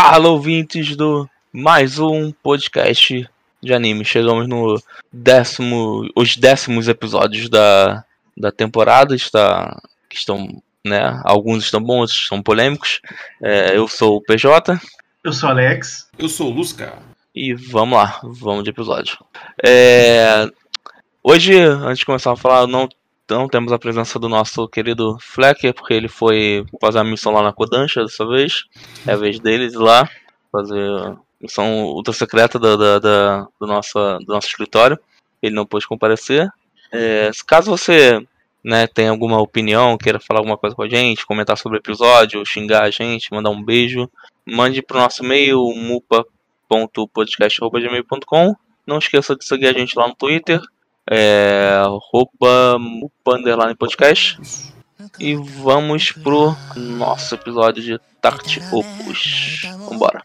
Fala, ouvintes do mais um podcast de anime. Chegamos no décimo, os décimos episódios da, da temporada. Está, que estão, né? Alguns estão bons, outros estão polêmicos. É, eu sou o PJ. Eu sou o Alex. Eu sou o Lusca. E vamos lá, vamos de episódio. É, hoje, antes de começar a falar, não não temos a presença do nosso querido Flecker, porque ele foi fazer a missão lá na Kodansha dessa vez. É a vez deles lá, fazer missão ultra secreta da, da, da, do, nosso, do nosso escritório. Ele não pôde comparecer. É, caso você né, tenha alguma opinião, queira falar alguma coisa com a gente, comentar sobre o episódio, xingar a gente, mandar um beijo, mande para o nosso e-mail mupa.podcast.gmail.com. Não esqueça de seguir a gente lá no Twitter, é, roupa Underline Podcast. E vamos pro nosso episódio de Tarte Opus. Vambora.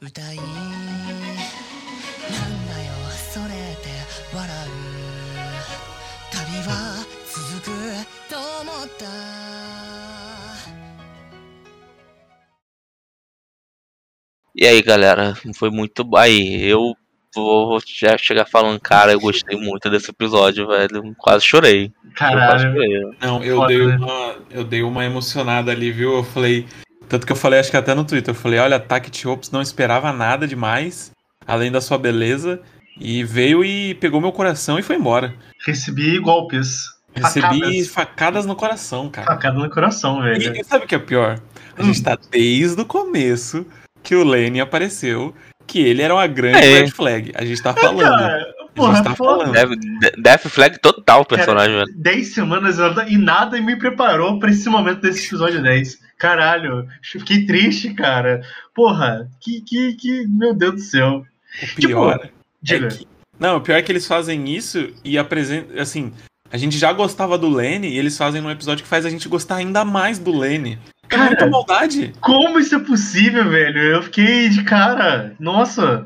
E aí galera, foi muito. Aí, eu vou já chegar falando, cara, eu gostei muito desse episódio, velho. Quase chorei. Eu quase Caralho. chorei. Não, eu Foda, dei, né? uma, eu dei uma emocionada ali, viu? Eu falei. Tanto que eu falei, acho que até no Twitter, eu falei, olha, Tact Ops não esperava nada demais, além da sua beleza. E veio e pegou meu coração e foi embora. Recebi golpes. Recebi Facadas. facadas no coração, cara. Facada no coração, velho. E, e sabe o que é pior? A Hum. gente tá desde o começo que o Lenny apareceu, que ele era uma grande É. red flag. A gente tá falando. Cara, porra, tá foda. falando. Death, Death Flag total o personagem, velho. 10 semanas e nada me preparou pra esse momento desse episódio 10. Caralho, fiquei triste, cara. Porra, que, que, que. Meu Deus do céu. O pior Tipo, Diga. É que- não, o pior é que eles fazem isso e apresentam. Assim, a gente já gostava do Lenny e eles fazem num episódio que faz a gente gostar ainda mais do Lenny. É Cara, muita maldade. Como isso é possível, velho? Eu fiquei de cara. Nossa.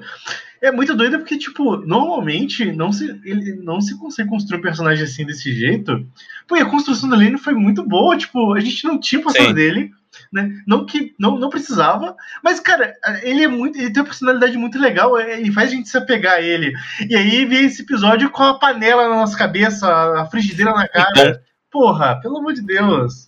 É muito doido porque, tipo, normalmente não se, ele não se consegue construir um personagem assim desse jeito. Porque a construção do Lenny foi muito boa. Tipo, a gente não tinha passado Sim. dele, né? Não que não, não precisava. Mas, cara, ele é muito. Ele tem uma personalidade muito legal. é, Ele faz a gente se apegar a ele. E aí vem esse episódio com a panela na nossa cabeça, a frigideira na cara. Porra, pelo amor de Deus.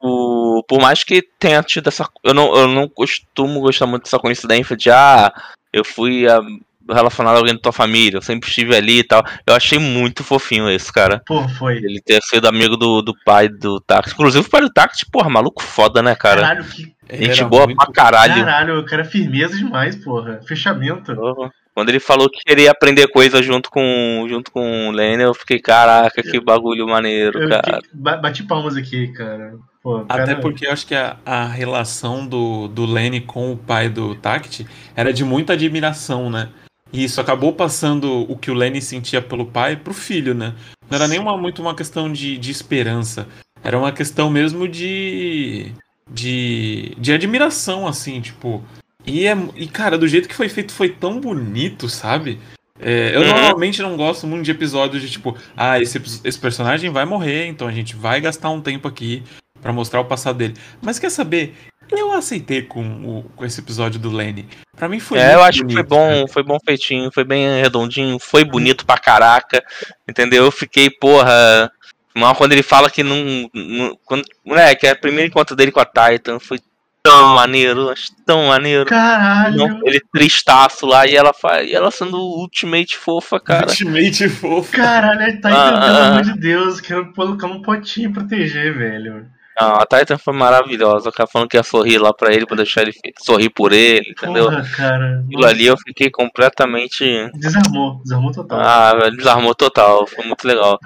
O, por mais que tenha tido essa. Eu não, eu não costumo gostar muito dessa coincidência de, ah, eu fui ah, relacionado a alguém da tua família, eu sempre estive ali e tal. Eu achei muito fofinho esse, cara. Porra, foi. Ele ter sido amigo do, do pai do Tact. Inclusive o pai do Tact, porra, maluco foda, né, cara? Caralho, que Gente era boa muito- pra caralho. Caralho, o cara é firmeza demais, porra. Fechamento. Porra. Quando ele falou que queria aprender coisa junto com, junto com o Lenny, eu fiquei, caraca, que bagulho maneiro, Eu cara. que- ba- bati palmas aqui, cara. Pô, Até porque eu acho que a, a relação do, do Lenny com o pai do Tact era de muita admiração, né? E isso acabou passando o que o Lenny sentia pelo pai pro filho, né? Não era nem uma, muito uma questão de, de esperança. Era uma questão mesmo de. de. de admiração, assim, tipo. E, é, e, cara, do jeito que foi feito foi tão bonito, sabe? É, eu Uhum. normalmente não gosto muito de episódios de tipo, ah, esse, esse personagem vai morrer, então a gente vai gastar um tempo aqui pra mostrar o passado dele. Mas quer saber? Eu aceitei com, o, com esse episódio do Lenny. Pra mim foi É, eu acho que foi bonito, bom, cara. foi bom feitinho, foi bem redondinho, foi bonito pra caraca, entendeu? Eu fiquei, porra, mal quando ele fala que não, não quando, moleque, é o primeiro encontro dele com a Titan, foi tão maneiro, acho tão maneiro. Caralho. Não, ele tristaço lá e ela faz, e ela sendo ultimate fofa, cara. Ultimate fofo. Caralho, tá aí, Ah, pelo ah, amor ah. de Deus. Quero colocar um potinho e proteger, velho. Não, a Titan foi maravilhosa, o cara falando que ia sorrir lá pra ele, pra deixar ele sorrir por ele, entendeu? Porra, cara. Aquilo ali eu fiquei completamente Desarmou, desarmou total. Ah, desarmou total, foi muito legal.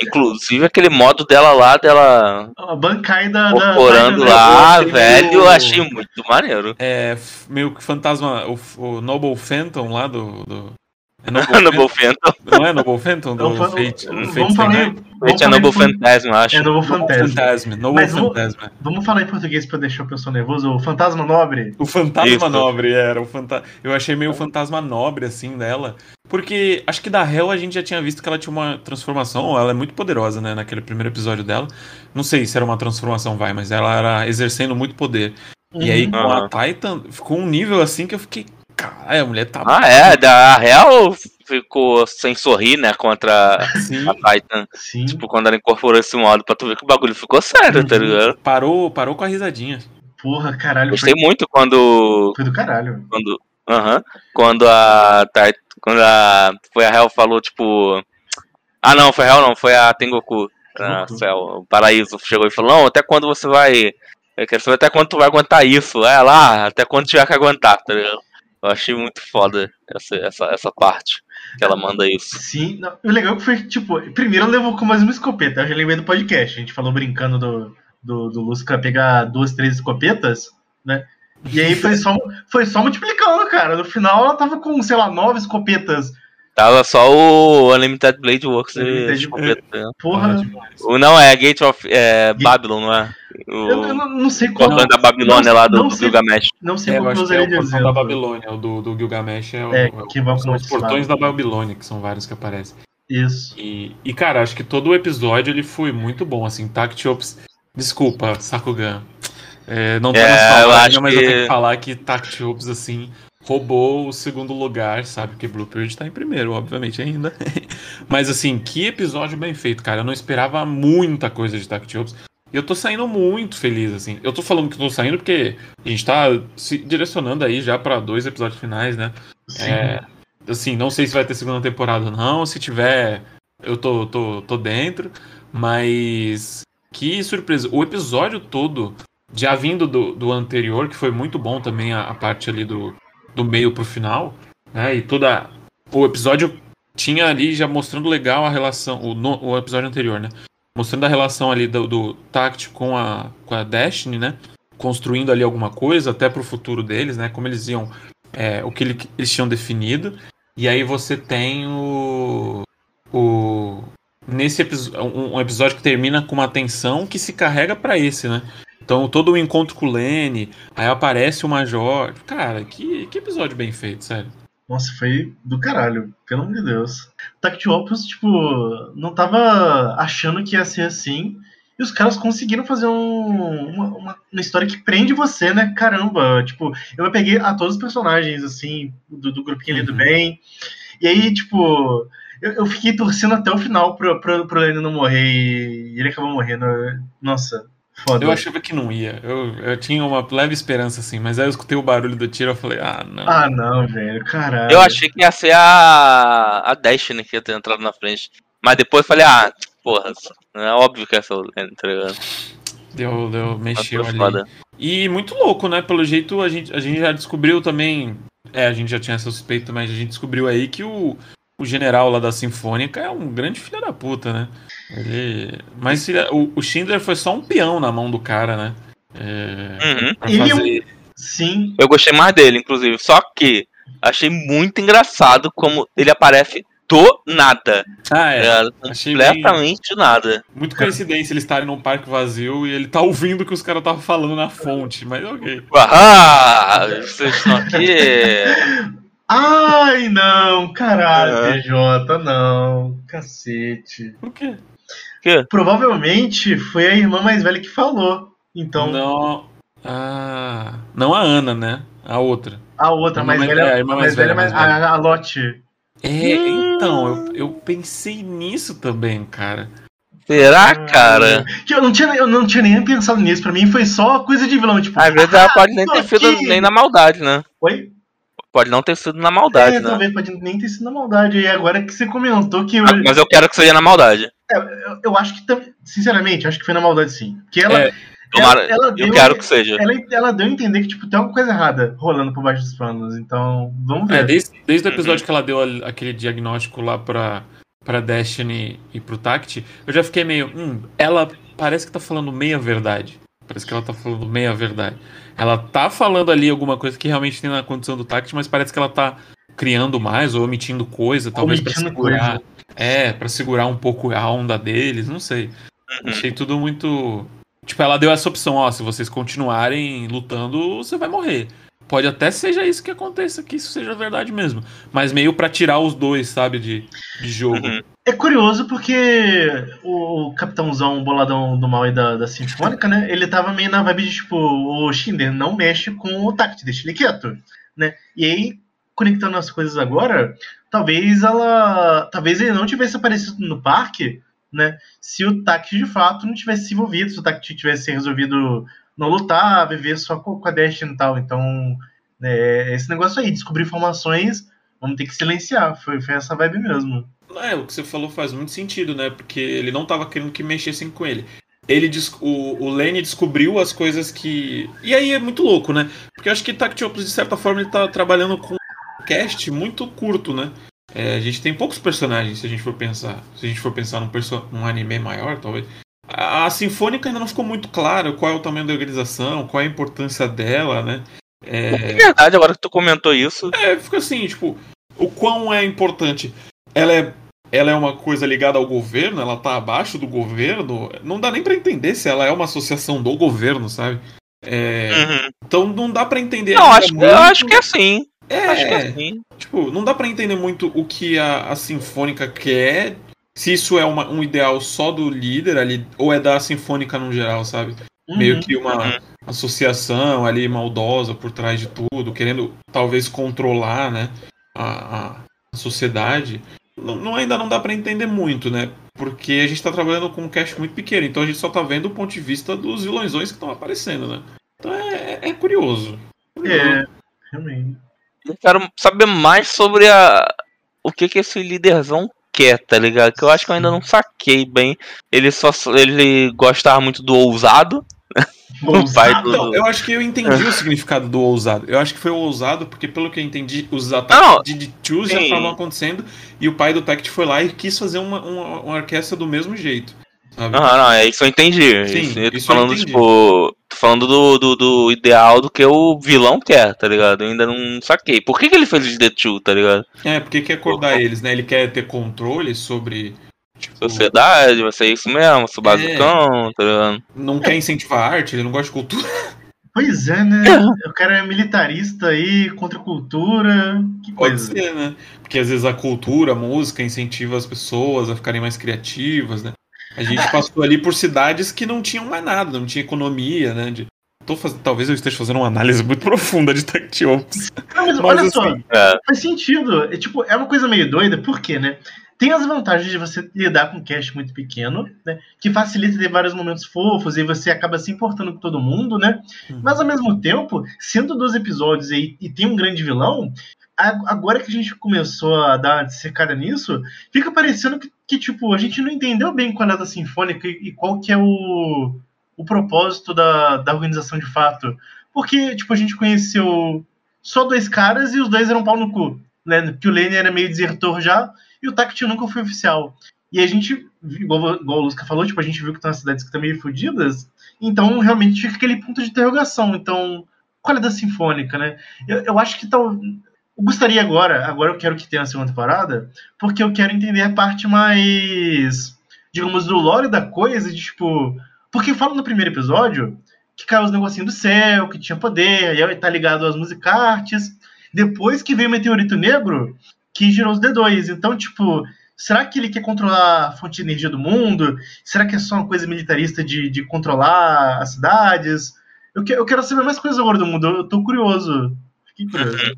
Inclusive aquele modo dela lá, dela A bancai da. da corporando né? lá, eu velho, eu achei muito maneiro. É, meio que fantasma, o, o Noble Phantom lá do. do é Noble Noble Phantom, não é Noble Phantom do Não, fa- Fate? vamos do Fate falar vamos Esse é Noble eu acho. É Noble Fantasma. Phantasm, Noble vamos- falar em português pra deixar o pessoal nervoso. O Fantasma Nobre. O fantasma Isso. nobre era. O fanta... Eu achei meio fantasma nobre, assim, dela. Porque acho que da Hell a gente já tinha visto que ela tinha uma transformação. Ela é muito poderosa, né? Naquele primeiro episódio dela. Não sei se era uma transformação, vai, mas ela era exercendo muito poder. E aí Uhum. com a Aham. Titan ficou um nível assim que eu fiquei. Caralho, a mulher tá. Ah, é, da a Real ficou sem sorrir, né, contra assim, a Titan. Sim. Tipo, quando ela incorporou esse modo, pra tu ver que o bagulho ficou sério, tá Uhum. ligado? parou, parou com a risadinha. Porra, caralho. Gostei Foi, muito quando. foi do caralho. Quando. Aham. Quando a. Titan- Quando a. Foi a Real falou, tipo. Ah não, foi a Real não, foi a Tengoku. Na Tengoku. céu, o paraíso chegou e falou, não, até quando você vai. Eu quero saber até quando tu vai aguentar isso. É lá, até quando tiver que aguentar, tá ligado? Eu achei muito foda essa, essa, essa parte que ela manda isso. Sim, não, o legal é que foi, tipo, primeiro ela levou com mais uma escopeta. Eu já lembrei do podcast. A gente falou brincando do, do, do Lusca pegar duas, três escopetas, né? E aí foi só, foi só multiplicando, cara. No final ela tava com, sei lá, nove escopetas. Tava só o Unlimited Blade Works Unlimited-? Porra. Demais. O não é Gate of é, Babylon, não é? eu, eu O não, não sei qual. Cortando da Babilônia não- lá do, não do sei- Gilgamesh. Não sei É, eu qual que eu acho que é o da. Babilônia, o do, do Gilgamesh é, o, É, o- que vai são os portões da Babilônia, que são vários que aparecem. Isso. E, e, cara, acho que todo o episódio ele foi muito bom, assim, Tact Ops. Desculpa, Sakugan. É, não tá É, eu acho mas eu que- tenho que falar que Tact Ops, assim, roubou o segundo lugar, sabe? Porque Blueprint tá em primeiro, obviamente, ainda. mas, assim, que episódio bem feito, cara. Eu não esperava muita coisa de Tact Ops. E eu tô saindo muito feliz, assim. Eu tô falando que tô saindo porque a gente tá se direcionando aí já pra dois episódios finais, né? Sim. É, assim, não sei se vai ter segunda temporada ou não. Se tiver, eu tô, tô, tô dentro. Mas que surpresa. O episódio todo, já vindo do, do anterior, que foi muito bom também, a, a parte ali do, do meio pro final, né? E toda. O episódio tinha ali já mostrando legal a relação. O, no- o episódio anterior, né? Mostrando a relação ali do, do Tact com a, com a Destiny, né? Construindo ali alguma coisa, até pro futuro deles, né? Como eles iam é, o que ele- eles tinham definido. E aí você tem o. o nesse episódio. Um, um episódio que termina com uma tensão que se carrega pra esse, né? Então todo o encontro com o Lenny, aí aparece o Major. Cara, que, que episódio bem feito, sério. Nossa, foi do caralho, pelo amor de Deus. Tact Opus, tipo, não tava achando que ia ser assim. E os caras conseguiram fazer um- uma, uma- uma história que prende você, né? Caramba, tipo, eu peguei a todos os personagens, assim, do, do grupinho ali do Uhum. bem. E aí, tipo, eu, eu fiquei torcendo até o final pro, pro, pro Lenny não morrer e ele acabou morrendo. Nossa, foda. Eu achava que não ia. Eu, eu tinha uma leve esperança, assim, mas aí eu escutei o barulho do tiro e eu falei, ah, não. Ah, não, velho, caralho. Eu achei que ia ser a, a Destiny que ia ter entrado na frente. Mas depois falei, ah, porra, é óbvio que essa Lene, ligado? Deu, deu, mexeu ali. foda. E muito louco, né? Pelo jeito, a gente, a gente já descobriu também. É, a gente já tinha essa suspeita, mas a gente descobriu aí que o, o general lá da Sinfônica é um grande filho da puta, né? Ele. Mas ele- o, o Schindler foi só um peão na mão do cara, né? É, Uhum. Ele é um- fazer. Sim, Eu gostei mais dele, inclusive. Só que achei muito engraçado como ele aparece do nada. Ah, é. É, Achei completamente nada. Muito coincidência eles estarem num parque vazio e ele tá ouvindo o que os caras estavam falando na fonte, mas ok. Ah, vocês estão aqui. Ai, não, caralho, É. PJ, não, cacete. Por quê? Provavelmente foi a irmã mais velha que falou. Então, Não. Ah. Não a Ana, né? A outra. a outra A mais mais- velha, é, a irmã mais mais velha, velha, mais- mais velha. a, a Lotte. É, Hum. então, eu, eu pensei nisso também, cara. Será, cara? Que eu não tinha, eu não tinha nem pensado nisso. Pra mim foi só coisa de vilão, tipo. Às vezes ela pode nem ter aqui. nem na maldade, né? Oi? Pode não ter sido na maldade, é, né? talvez pode nem ter sido na maldade. E agora que você comentou que. Eu, Ah, Mas eu quero que seja na maldade. eu, eu acho que. Sinceramente, eu acho que foi na maldade sim. Porque ela. É, Tomara, ela, ela eu deu- quero que seja. Ela, ela deu a entender que tipo, tem alguma coisa errada rolando por baixo dos panos. Então, vamos É, ver. desde, desde o Uhum. episódio que ela deu a- aquele diagnóstico lá pra, pra Destiny e pro Tact, eu já fiquei meio. Hum, ela parece que tá falando meia verdade. Parece que ela tá falando meia verdade. Ela tá falando ali alguma coisa que realmente tem na condição do Tact, mas parece que ela tá criando mais ou omitindo coisa, talvez pra Omitindo segurar. coisa. É, pra segurar um pouco a onda deles, não sei. Uhum. Achei tudo muito. Tipo, ela deu essa opção, ó, se vocês continuarem lutando, você vai morrer. Pode até seja isso que aconteça, que isso seja verdade mesmo. Mas meio pra tirar os dois, sabe, de, de jogo. Uhum. É curioso porque o capitãozão boladão do mal e da, da Sinfônica, né? Ele tava meio na vibe de tipo, o Shinder não mexe com o Tact, deixa ele quieto, né? E aí, conectando as coisas agora, talvez ela. Talvez ele não tivesse aparecido no parque, né? Se o Tact de fato não tivesse se envolvido, se o Tact tivesse resolvido não lutar, viver só com, a Destiny e tal. Então, é, esse negócio aí, descobrir informações, vamos ter que silenciar. Foi, foi essa vibe mesmo. É, o que você falou faz muito sentido, né? Porque ele não tava querendo que mexessem com ele. Ele o, o Lenny descobriu as coisas que. E aí é muito louco, né? Porque eu acho que Tactiopus, de certa forma, ele tá trabalhando com um cast muito curto, né? É, a gente tem poucos personagens, se a gente for pensar. Se a gente for pensar num, perso num anime maior, talvez. A, a Sinfônica ainda não ficou muito claro qual é o tamanho da organização, qual é a importância dela, né? É É, verdade, agora que tu comentou isso. é, fica assim, tipo, o quão é importante. Ela é, ela é uma coisa ligada ao governo, ela tá abaixo do governo. Não dá nem pra entender se ela é uma associação do governo, sabe? É, Uhum. Então não dá pra entender. Não, acho, muito- eu acho que é assim. é, Acho que é assim. tipo, não dá pra entender muito o que a, a Sinfônica quer. Se isso é uma- um ideal só do líder ali, ou é da Sinfônica no geral, sabe? meio Uhum. que uma Uhum. associação ali maldosa por trás de tudo, querendo talvez controlar, né, a, a sociedade. Não, não- ainda não dá pra entender muito, né? Porque a gente tá trabalhando com um cast muito pequeno, então a gente só tá vendo o ponto de vista dos vilõesões que estão aparecendo, né? Então é, é curioso. É, realmente. Eu quero saber mais sobre a o que que esse líderzão quer, tá ligado? Que eu acho que eu ainda não saquei bem. Ele só ele gostava muito do ousado. O pai do- Então, eu acho que eu entendi o significado do ousado. Eu acho que foi o ousado, porque pelo que eu entendi, os Não, ataques de D2 já estavam acontecendo e o pai do Tact foi lá e quis fazer uma, uma, uma orquestra do mesmo jeito. Sabe? Aham, não, é isso eu entendi. Sim, isso, eu tô isso eu falando, entendi. tipo. Tô falando do, do, do ideal do que o vilão quer, tá ligado? Eu ainda não saquei. Por que, que ele fez de The Two, tá ligado? É, porque quer acordar eles, né? Ele quer ter controle sobre. Tipo, Sociedade, vai ser isso mesmo, sou basicão, tá ligado? não quer incentivar a arte, ele não gosta de cultura. Pois é, né? O cara é militarista aí, contra a cultura. Que Pode coisa. ser, né? Porque às vezes a cultura, a música incentiva as pessoas a ficarem mais criativas, né? A gente passou ali por cidades que não tinham mais nada, não tinha economia, né? De... Tô faz... Talvez eu esteja fazendo uma análise muito profunda de Tactiops. Não, mas, Mas olha só, assim, É. faz sentido. É, tipo, é uma coisa meio doida, por quê, né? Tem as vantagens de você lidar com um cast muito pequeno, né? Que facilita ter vários momentos fofos e você acaba se importando com todo mundo, né? Mas ao mesmo tempo, sendo dois episódios aí e tem um grande vilão, agora que a gente começou a dar uma dissecada nisso, fica parecendo que, que, tipo, a gente não entendeu bem qual é a Sinfônica e, e qual que é o, o propósito da, da organização de fato. Porque, tipo, a gente conheceu só dois caras e os dois eram pau no cu, né? Porque o Lane era meio desertor já e o Tact nunca foi oficial. E a gente, igual, igual o Lusca falou, tipo, a gente viu que tem umas cidades que estão meio fodidas, então realmente fica aquele ponto de interrogação. Então, qual é da Sinfônica, né? Eu, eu acho que tal. Eu gostaria agora, agora eu quero que tenha a segunda temporada, porque eu quero entender a parte mais, digamos, do lore da coisa, de tipo. Porque fala no primeiro episódio que caiu os negocinhos do céu, que tinha poder, e aí tá ligado às musicartes. Depois que veio o meteorito negro, que gerou os D2. Então, tipo, será que ele quer controlar a fonte de energia do mundo? Será que é só uma coisa militarista de, de controlar as cidades? Eu, que- eu quero saber mais coisas agora do mundo, eu tô curioso. Fiquei curioso.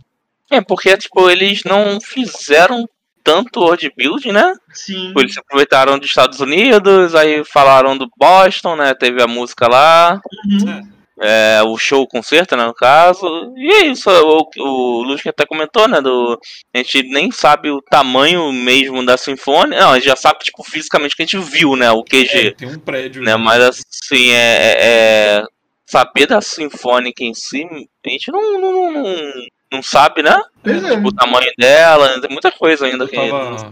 É, porque, tipo, eles não fizeram tanto world build, né? Sim. Eles se aproveitaram dos Estados Unidos, aí falaram do Boston, né? Teve a música lá, Uhum. é, o show, o concerto, né, no caso. E é isso, o, o Luz que até comentou, né? Do, a gente nem sabe o tamanho mesmo da sinfonia. Não, a gente já sabe, tipo, fisicamente que a gente viu, né? O QG. É, tem um prédio. né? Mas assim, é, é- é- saber da Sinfônica em si, a gente não, não, não, não sabe, né? Pois é. Tipo, o tamanho dela, tem muita coisa ainda Eu que tava- não se.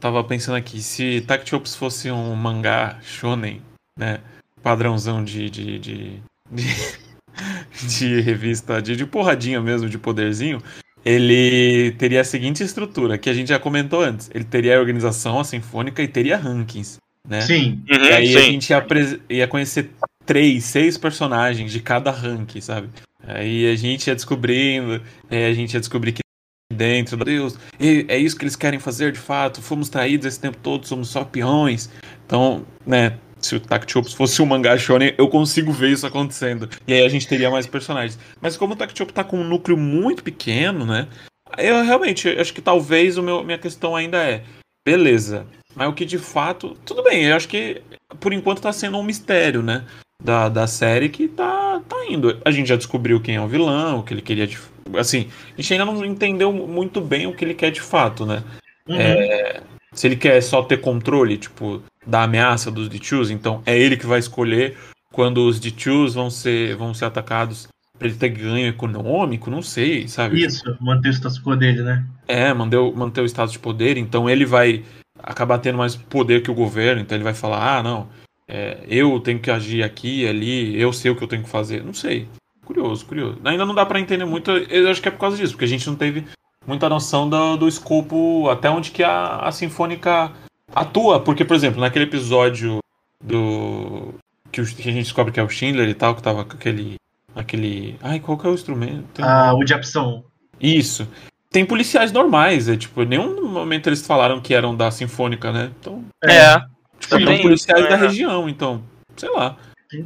Tava pensando aqui, se Tactiops fosse um mangá shonen, né? Padrãozão de. de, de, de, de revista, de, de porradinha mesmo, de poderzinho, ele teria a seguinte estrutura, que a gente já comentou antes. Ele teria a organização, a sinfônica e teria rankings, né? Sim. Uhum, E aí a sim. gente ia, ia conhecer três, seis personagens de cada rank, sabe? Aí a gente ia descobrindo, aí a gente ia descobrir que dentro, Deus, é isso que eles querem fazer de fato, fomos traídos esse tempo todo, somos só peões. Então, né, se o Takt Chops fosse um mangá shonen, eu consigo ver isso acontecendo. E aí a gente teria mais personagens. Mas como o Takt Chop tá com um núcleo muito pequeno, né, eu realmente acho que talvez o meu, minha questão ainda é, beleza, mas o que de fato, tudo bem, eu acho que por enquanto tá sendo um mistério, né? Da, da série que tá, tá indo. A gente já descobriu quem é o vilão, o que ele queria de. Assim, a gente ainda não entendeu muito bem o que ele quer de fato, né? Uhum. Se ele quer só ter controle, tipo, da ameaça dos Dichus, então é ele que vai escolher quando os Dichus vão ser, vão ser atacados pra ele ter ganho econômico, não sei, sabe? Isso, manter o status quo dele, né? É, manter o, manter o status de poder, então ele vai acabar tendo mais poder que o governo, então ele vai falar, ah, não, é, eu tenho que agir aqui, ali, eu sei o que eu tenho que fazer. Não sei. Curioso, curioso. Ainda não dá pra entender muito, eu acho que é por causa disso, porque a gente não teve muita noção do, do escopo, até onde que a, a Sinfônica atua, porque, por exemplo, naquele episódio do... Que, o- que a gente descobre que é o Schindler e tal, que tava com aquele... aquele... Ai, qual que é o instrumento? Tem Ah, o de opção. isso. Tem policiais normais, é tipo, em nenhum momento eles falaram que eram da Sinfônica, né? Então, É. tipo, Também policiais da né? região, então, sei lá.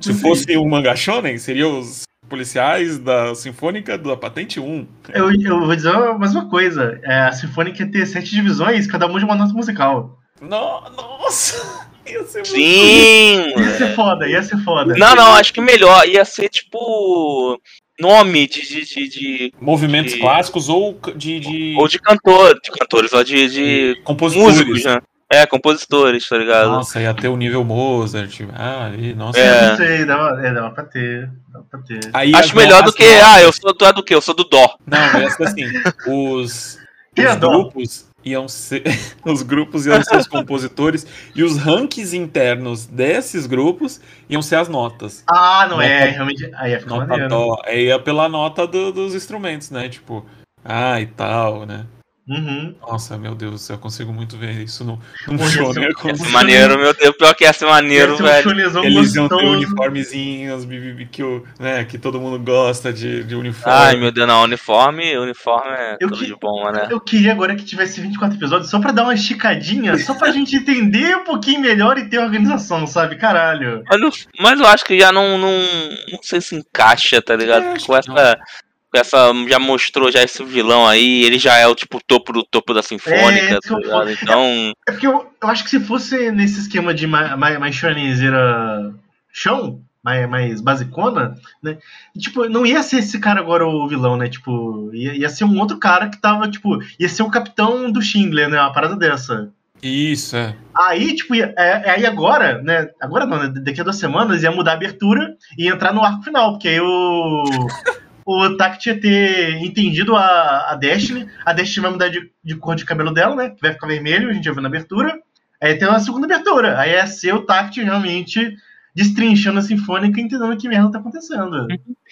Se fosse um manga shonen, seriam os policiais da Sinfônica da Patente 1. Eu, eu vou dizer mais uma coisa. É, a Sinfônica ia ter sete divisões, cada uma de uma nota musical. No- nossa! Ia ser muito... Sim! Ia ser foda, ia ser foda. Não, não, acho que melhor. Ia ser tipo. Nome de. de, de, de- Movimentos de- clássicos ou de, de ou de cantor, de cantores, ou de, de compositores. músicos, né? É, compositores, tá ligado? Nossa, ia ter o nível Mozart. Ah, ali, nossa. É. Não sei, dava, é, dava pra ter. Dava pra ter. Aí Acho melhor do que. Ah, eu sou. Tu é do quê? Eu sou do Dó. Não, ia ser assim, os, os dó. grupos iam ser os grupos iam ser os compositores e os rankings internos desses grupos iam ser as notas. Ah, não é, Nota- realmente. Aí ia ficar Nota maneiro. dó. Aí ia pela nota do- dos instrumentos, né? Tipo, ah, e tal, né? Uhum. Nossa, meu Deus eu consigo muito ver isso no, no show, né? consigo- ser Maneiro, meu Deus. Pior que ia ser maneiro, Ia ser um velho. Eles iam ter uniformezinhos, que, o- né, que todo mundo gosta de, de uniforme. Ai, meu Deus, não. Uniforme, uniforme é Eu tudo que- de bom, né? Eu queria agora que tivesse 24 episódios só pra dar uma esticadinha, só pra gente entender um pouquinho melhor e ter organização, sabe? Caralho. Mas, eu- mas eu acho que já não, não. Não sei se encaixa, tá ligado? É, com essa. Essa. Já mostrou já esse vilão aí. Ele já é o tipo topo do topo da Sinfônica, É, tá? Então. É porque eu, eu acho que se fosse nesse esquema de mais, mais, mais shonenzeira chão, mais, mais basicona, né? Tipo, não ia ser esse cara agora o vilão, né? Tipo, ia, ia ser um outro cara que tava, tipo, ia ser o capitão do Schindler, né? Uma parada dessa. Isso, é. Aí, tipo, é, é aí agora, né? Agora não, né? Daqui a duas semanas ia mudar a abertura e entrar no arco final, porque aí o. O Takt ia ter entendido a, a Destiny. A Destiny vai mudar de, de cor de cabelo dela, né? Que vai ficar vermelho, a gente já viu na abertura. Aí tem uma segunda abertura. Aí é ser o Takt realmente destrinchando a Sinfônica e entendendo o que merda tá acontecendo.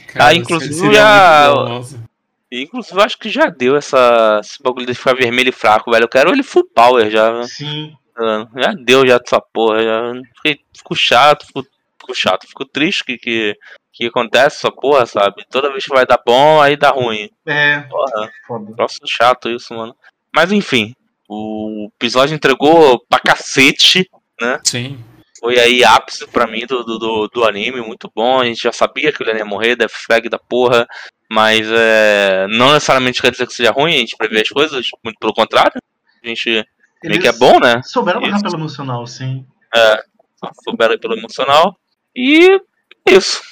Cara, inclusive, seria já- muito bom, nossa. Inclusive, eu acho que já deu essa, esse bagulho de ficar vermelho e fraco, velho. Eu quero ele full power já. Sim. mano. Já deu já dessa porra. Já. Fiquei, fico chato, fico, fico chato, fico triste que, que, que acontece essa porra, sabe? Toda vez que vai dar bom, aí dá ruim. É. Porra, Foda. troço chato isso, mano. Mas enfim, o episódio entregou pra cacete. Sim. Foi aí ápice pra mim do, do, do, anime, muito bom. A gente já sabia que ele ia morrer, Death Flag da porra. Mas é, não necessariamente quer dizer que seja ruim, a gente prevê as coisas, muito pelo contrário. A gente meio que é Eles bom, né? Souberam Isso. pelo emocional, sim. Souberam pelo emocional. E é isso.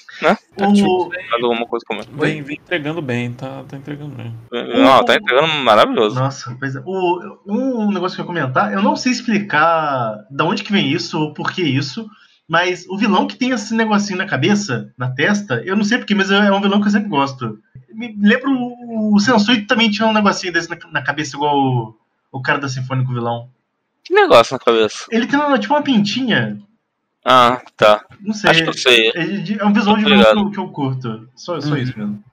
O, Mais alguma coisa como Vem, vem entregando bem, tá, tá entregando bem. Não, tá entregando maravilhoso. Nossa, pois é. O, um negócio que eu ia comentar, eu não sei explicar da onde que vem isso ou por que isso, mas o vilão que tem esse negocinho na cabeça, na testa, eu não sei porquê, mas é um vilão que eu sempre gosto. Me lembro o, o Sensui também tinha um negocinho desse na, na cabeça, igual o, o cara da Sinfônica o vilão. Que negócio na cabeça. Ele tem uma, tipo uma pintinha, Ah, tá. Não sei. Acho que eu sei. É, é um visual de vilão que eu, que eu curto. Só, só Uhum. isso mesmo.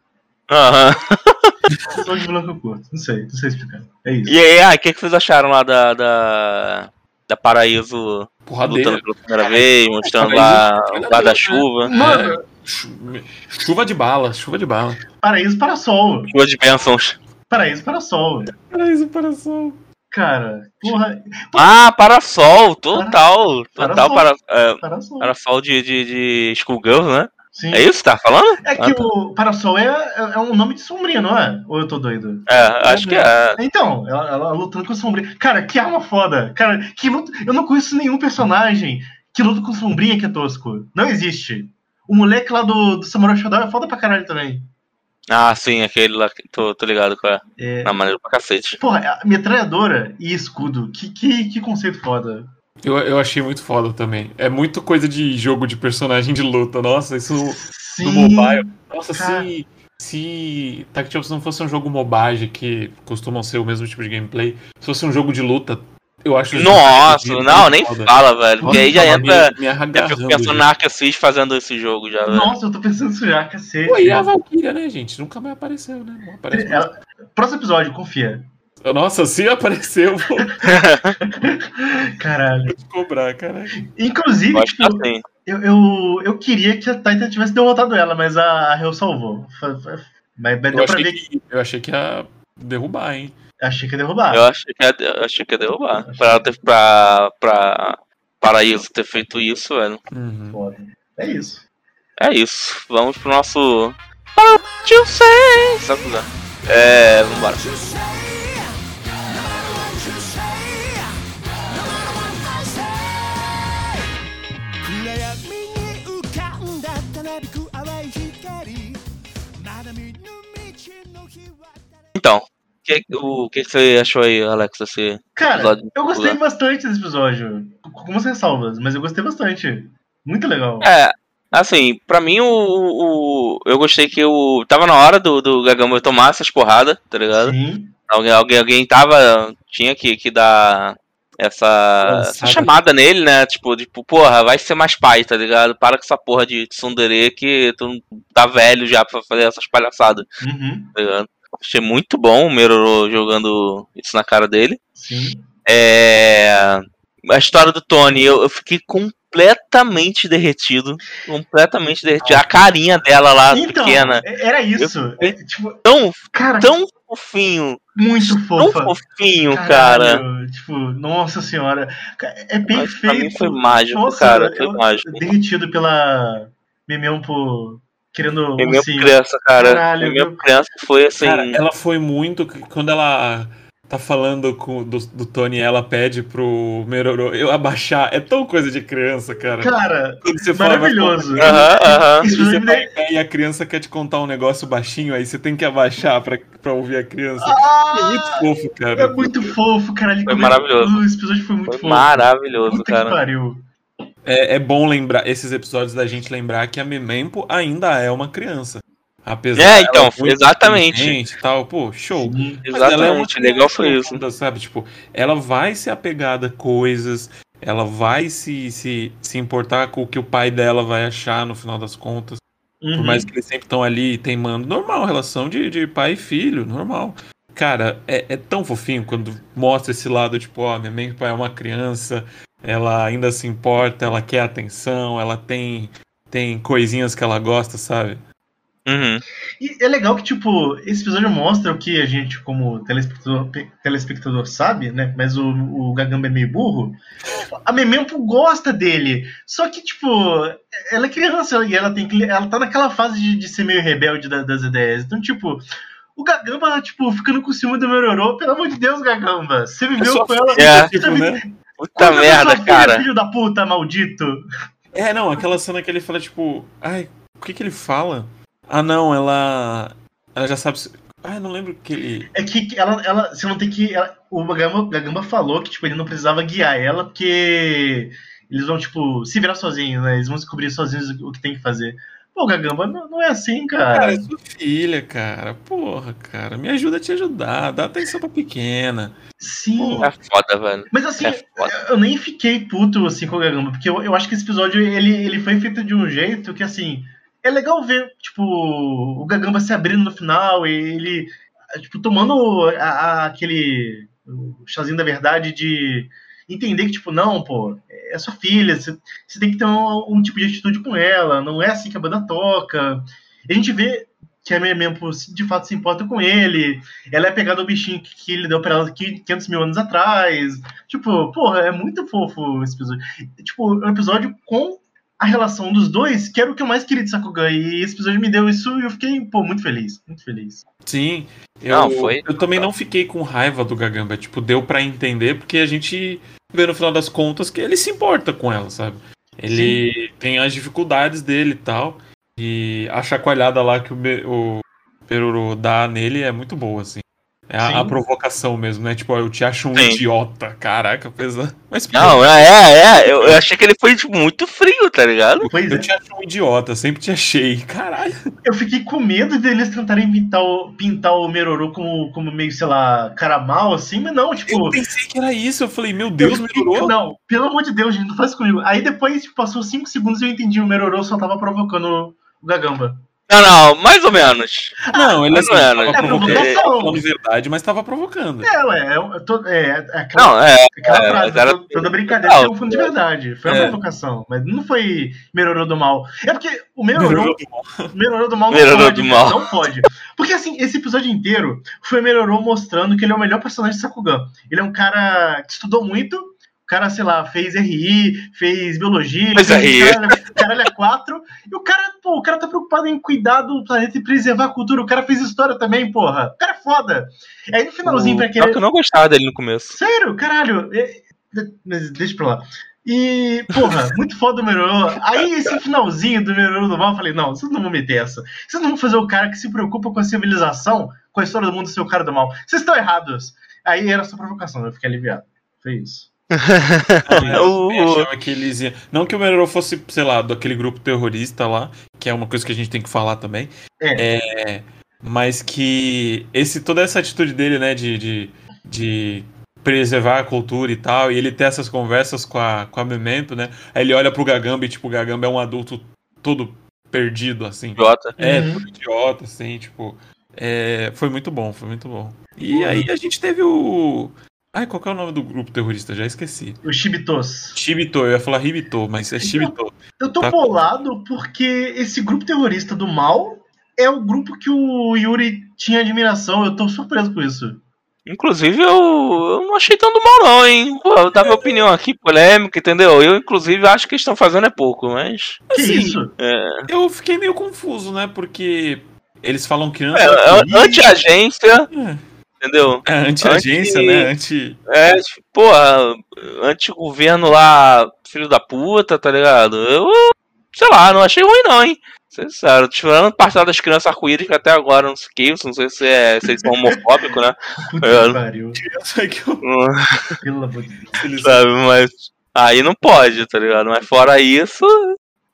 Aham. Visual de vilão que eu curto. Não sei, não sei explicar. É isso. E aí, ah, o que, que vocês acharam lá da. da... Da Paraíso Porradeira. lutando pela primeira vez, mostrando lá o guarda-chuva. Mano, Chu- Chuva de bala, chuva de bala. Paraíso para Sol. Lua de bênçãos. Paraíso para Sol. Paraíso para sol. Cara, porra, Ah, Parasol, total. Parasol. Total para, é, para Sol. Parasol de, de, de né? Sim. É isso que tá falando? É que o Parasol é, é é um nome de sombria, não é? Ou eu tô doido? É, acho que é. Então, ela, ela lutando com sombria. Cara, que arma foda. Cara, que luta. Eu não conheço nenhum personagem que luta com sombria que é tosco. Não existe. O moleque lá do, do Samurai Shodown é foda pra caralho também. Ah, sim, aquele lá, que- tô, tô ligado qual é. É, Na maneira pra cacete. Porra, a metralhadora e escudo. Que, que, que conceito foda. Eu, eu achei muito foda também. É muito coisa de jogo de personagem de luta. Nossa, isso no Sim. mobile. Nossa, Cara. se. Se Tactics não fosse um jogo mobile, que costumam ser o mesmo tipo de gameplay, se fosse um jogo de luta, eu acho isso Nossa, muito não, nem foda. fala, velho. Porque aí já entra. me, me Eu fico pensando na Arca Sys fazendo esse jogo já, velho. Nossa, eu tô pensando isso já, cacete. Pô, e a Valkyria, né, gente? Nunca mais apareceu, né? Não aparece mais. Ela- Próximo episódio, confia. Nossa, se apareceu, vou Caralho. te cobrar, caralho. Inclusive, Eu acho que tipo, assim. eu, eu, eu queria que a Titan tivesse derrotado ela, mas a, Hell salvou. Mas, mas Eu deu pra achei, ver que. que, eu achei que ia derrubar, hein? Achei que ia derrubar. Eu achei que ia, eu achei que ia derrubar. Pra, ela ter, pra, pra Paraíso ter feito isso, velho. Uhum. Foda. É isso. É isso. Vamos pro nosso. Para tio é? É, vambora. Então, que, o que, você achou aí, Alex, desse Cara, episódio? eu gostei bastante desse episódio. Com algumas ressalvas, mas eu gostei bastante. Muito legal. É, assim, pra mim o, o- eu gostei que o tava na hora do, do Gagamba tomar essas porradas, tá ligado? Sim. Alguém, alguém, alguém tava tinha que, que dar essa, essa chamada nele, né? Tipo, tipo, porra, vai ser mais pai, tá ligado? Para com essa porra de tsundere que tu tá velho já pra fazer essas palhaçadas, Uhum. tá ligado? Achei muito bom o Meroro jogando isso na cara dele. Sim. É... A história do Tony, eu, eu fiquei completamente derretido. Completamente derretido. A carinha dela lá, Então, pequena. era isso. Eu- É, tipo, Tão, cara, tão fofinho. muito Tão fofa. fofinho, cara. Caralho, Tipo, nossa senhora. É Mas perfeito. pra mim foi mágico, Nossa, cara. Foi mágico. Derretido pela Memempo querendo É minha criança, cara. Caralho, É minha meu- criança foi assim. Cara, ela foi muito. Quando ela tá falando com, do, do Tony, ela pede pro Meroro eu abaixar. É tão coisa de criança, cara. Cara, você fala, vai maravilhoso. Aham, aham. Isso Você vai em pé e a criança quer te contar um negócio baixinho, aí você tem que abaixar pra, pra ouvir a criança. Ah, é muito fofo, É cara. muito fofo, caralho. Foi Como é- maravilhoso. Esse episódio foi muito Foi fofo. maravilhoso, Puta que cara. pariu. É, é bom lembrar esses episódios da gente lembrar que a Memempo ainda é uma criança. Apesar É, então, exatamente. inteligente e tal, pô, show. Sim. É uma Exatamente. Legal foi isso. Sabe, tipo, ela vai se apegar a coisas, ela vai se, se, se importar com o que o pai dela vai achar no final das contas. Por Uhum. mais que eles sempre estão ali teimando. Normal, relação de, de pai e filho, normal. Cara, é, é tão fofinho quando mostra esse lado, tipo, ó, minha mãe pai é uma criança, ela ainda se importa, ela quer atenção, ela tem, tem coisinhas que ela gosta, sabe? Uhum. E é legal que, tipo, esse episódio mostra o que a gente, como telespectador, pe- telespectador sabe, né? Mas o, o Gagamba é meio burro. A Memempo gosta dele. Só que, tipo, ela é criança e ela tem. Ela tá naquela fase de, de ser meio rebelde da- das ideias. Então, tipo. O Gagamba, tipo, ficando com ciúme do Merorô, pelo amor de Deus, Gagamba. Você viveu só com ela. É. Tipo, né? Puta merda, filha, cara. Filho da puta, maldito. É, não, aquela cena que ele fala, tipo, ai, o que que ele fala? Ah, não, ela. Ela já sabe. se- Ah, não lembro que ele. É que que ela, ela, você não tem que. ela- o Gagamba, Gagamba falou que tipo, ele não precisava guiar ela, porque eles vão, tipo, se virar sozinhos, né? Eles vão descobrir sozinhos o que tem que fazer. Pô, Gagamba, não, não é assim, Cara, cara. é sua filha, cara. Porra, cara. Me ajuda a te ajudar. Dá atenção pra pequena. Sim. É foda, velho. Mas assim, É eu nem fiquei puto assim com o Gagamba, porque eu, eu acho que esse episódio ele, ele foi feito de um jeito que assim. É legal ver, tipo, o Gagamba se abrindo no final, e ele, tipo, tomando a- a- aquele o chazinho da verdade de entender que, tipo, não, pô, é sua filha, você, você tem que ter um, um tipo de atitude com ela, não é assim que a banda toca. E a gente vê que a Memempo de fato se importa com ele. Ela é pegada ao bichinho que, que ele deu pra ela 500 mil anos atrás. Tipo, porra, é muito fofo esse episódio. Tipo, um episódio com a relação dos dois, que era o que eu mais queria de Sakugan. E esse episódio me deu isso e eu fiquei, pô, muito feliz. Muito feliz. Sim. Eu, Não, foi- eu também não fiquei com raiva do Gagamba. Tipo, deu pra entender, porque a gente vê no final das contas que ele se importa com ela, sabe? Ele tem as dificuldades dele e tal. E a chacoalhada lá que o, o Peruru dá nele é muito boa, assim. É a, a provocação mesmo, né? Tipo, ó, eu te acho um Sim. idiota. Caraca, pesado. Mas pô, Não, é, é, é. Eu, eu achei que ele foi tipo, muito frio, tá ligado? Pois eu é. te acho um idiota, sempre te achei. Caralho. Eu fiquei com medo deles tentarem pintar o, pintar o Meroro como, como meio, sei lá, cara mal, assim, mas não, tipo. Eu pensei que era isso. Eu falei, meu eu Deus, fiquei-. Não, pelo amor de Deus, gente, não faz isso comigo. Aí depois, tipo, passou 5 segundos e eu entendi, o Meroro só tava provocando o Gagamba. Não, não, mais ou menos. Não, ele Mas assim, não é provocando, tava falando verdade, mas tava provocando. É, ué, eu, eu tô, é, é aquela, Não, é. aquela é, frase, era- toda, brincadeira Não, tem um fundo de verdade. Foi uma É. provocação, mas não foi Meroro do mal. É porque o Meroro, Melhorou do mal não Melhorou pode, do mal. Não pode. Porque assim, esse episódio inteiro foi Melhorou mostrando que ele é o melhor personagem de Sakugan. Ele é um cara que estudou muito. O cara, sei lá, fez RI, fez biologia, Fez RI. caralho, caralho é quatro. E o cara, pô, o cara tá preocupado em cuidar do planeta e preservar a cultura. O cara fez história também, porra. O cara é foda. Aí no finalzinho, pra Só querer. que eu não gostava dele no começo. Sério, caralho. É- Mas deixa pra lá. E, porra, muito foda o Merorô. Aí esse finalzinho do Merorô do mal, eu falei, não, vocês não vão meter essa. Vocês não vão fazer o cara que se preocupa com a civilização, com a história do mundo ser o cara do mal. Vocês estão errados. Aí era só provocação, eu fiquei aliviado. Foi isso. Eu também O- achava que eles iam- Não que o Meroro fosse, sei lá, daquele grupo terrorista lá, que é uma coisa que a gente tem que falar também. É, mas que esse, toda essa atitude dele, né, de, de, de preservar a cultura e tal, e ele ter essas conversas com a, com a Memento, né? Aí ele olha pro Gagamba e, tipo, o Gagamba é um adulto todo perdido, assim. Idiota. É, Uhum. todo idiota, assim, tipo. é, foi muito bom, foi muito bom. E aí a gente teve o. Ai, qual que é o nome do grupo terrorista? Já esqueci. Os Chibitos. Shibito, eu ia falar Ribito, mas é Shibito. Eu tô Tá. bolado porque esse grupo terrorista do mal é o grupo que o Yuri tinha admiração. Eu tô surpreso com isso. Inclusive, eu, eu não achei tanto mal, não, hein? Pô, eu dar minha opinião aqui, polêmica, entendeu? Eu, inclusive, acho que eles estão fazendo é pouco, mas. Que Assim, isso? É, Eu fiquei meio confuso, né? Porque eles falam criança. é, é anti-agência, É, entendeu? é anti-agência, anti- né? Anti. É, tipo, porra, anti-governo lá, filho da puta, tá ligado? Eu, sei lá, não achei ruim, não, hein? Sincero, tirando parcela das crianças arco-íris que até agora não sei o que, não sei se, é, se eles são homofóbicos, né? Puta que. Criança que eu- Pelo amor de Deus. eles- Sabe, mas aí não pode, tá ligado? Mas fora isso,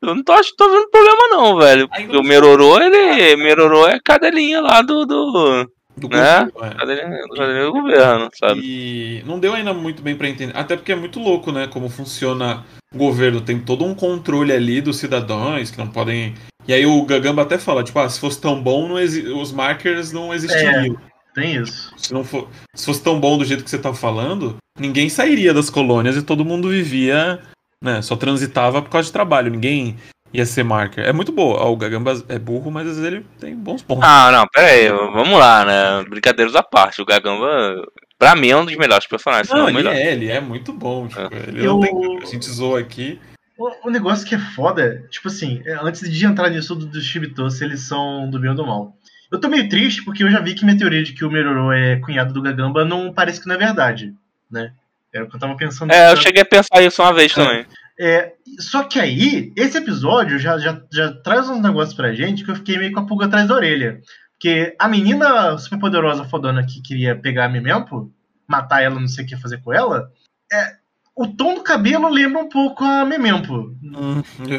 eu não tô, acho, tô vendo problema não, velho. Porque o Merorô, ele. Merorô é cadelinha lá do. do do Né? grupo, é. do governo, sabe? E não deu ainda muito bem pra entender. Até porque é muito louco, né? Como funciona o governo. Tem todo um controle ali dos cidadãos que não podem. E aí o Gagamba até fala, tipo, ah, se fosse tão bom, não exi- os markers não existiriam. Tem isso. Se, não for... se fosse tão bom do jeito que você tá falando, ninguém sairia das colônias e todo mundo vivia, né? Só transitava por causa de trabalho. Ninguém ia ser marker. É muito boa. Ó, o Gagamba é burro, mas às vezes ele tem bons pontos. Ah, não, pera aí, vamos lá, né? Brincadeiras à parte. O Gagamba, pra mim, é um dos melhores personagens, não, não, o ele melhor. é, ele é muito bom. Tipo, ele Eu- não tem... A gente zoa aqui. O, o negócio que é foda, tipo assim, é, antes de entrar nisso do- dos Chibitos, se eles são do bem ou do mal. Eu tô meio triste porque eu já vi que minha teoria de que o Meroro é cunhado do Gagamba não parece que não é verdade, né? Era o que eu tava pensando. É, eu cheguei a pensar isso uma vez também. É, só que aí, esse episódio já, já, já traz uns negócios pra gente que eu fiquei meio com a pulga atrás da orelha. Porque a menina superpoderosa fodona que queria pegar a Memempo, matar ela, não sei o que fazer com ela, é, o tom do cabelo lembra um pouco a Memempo.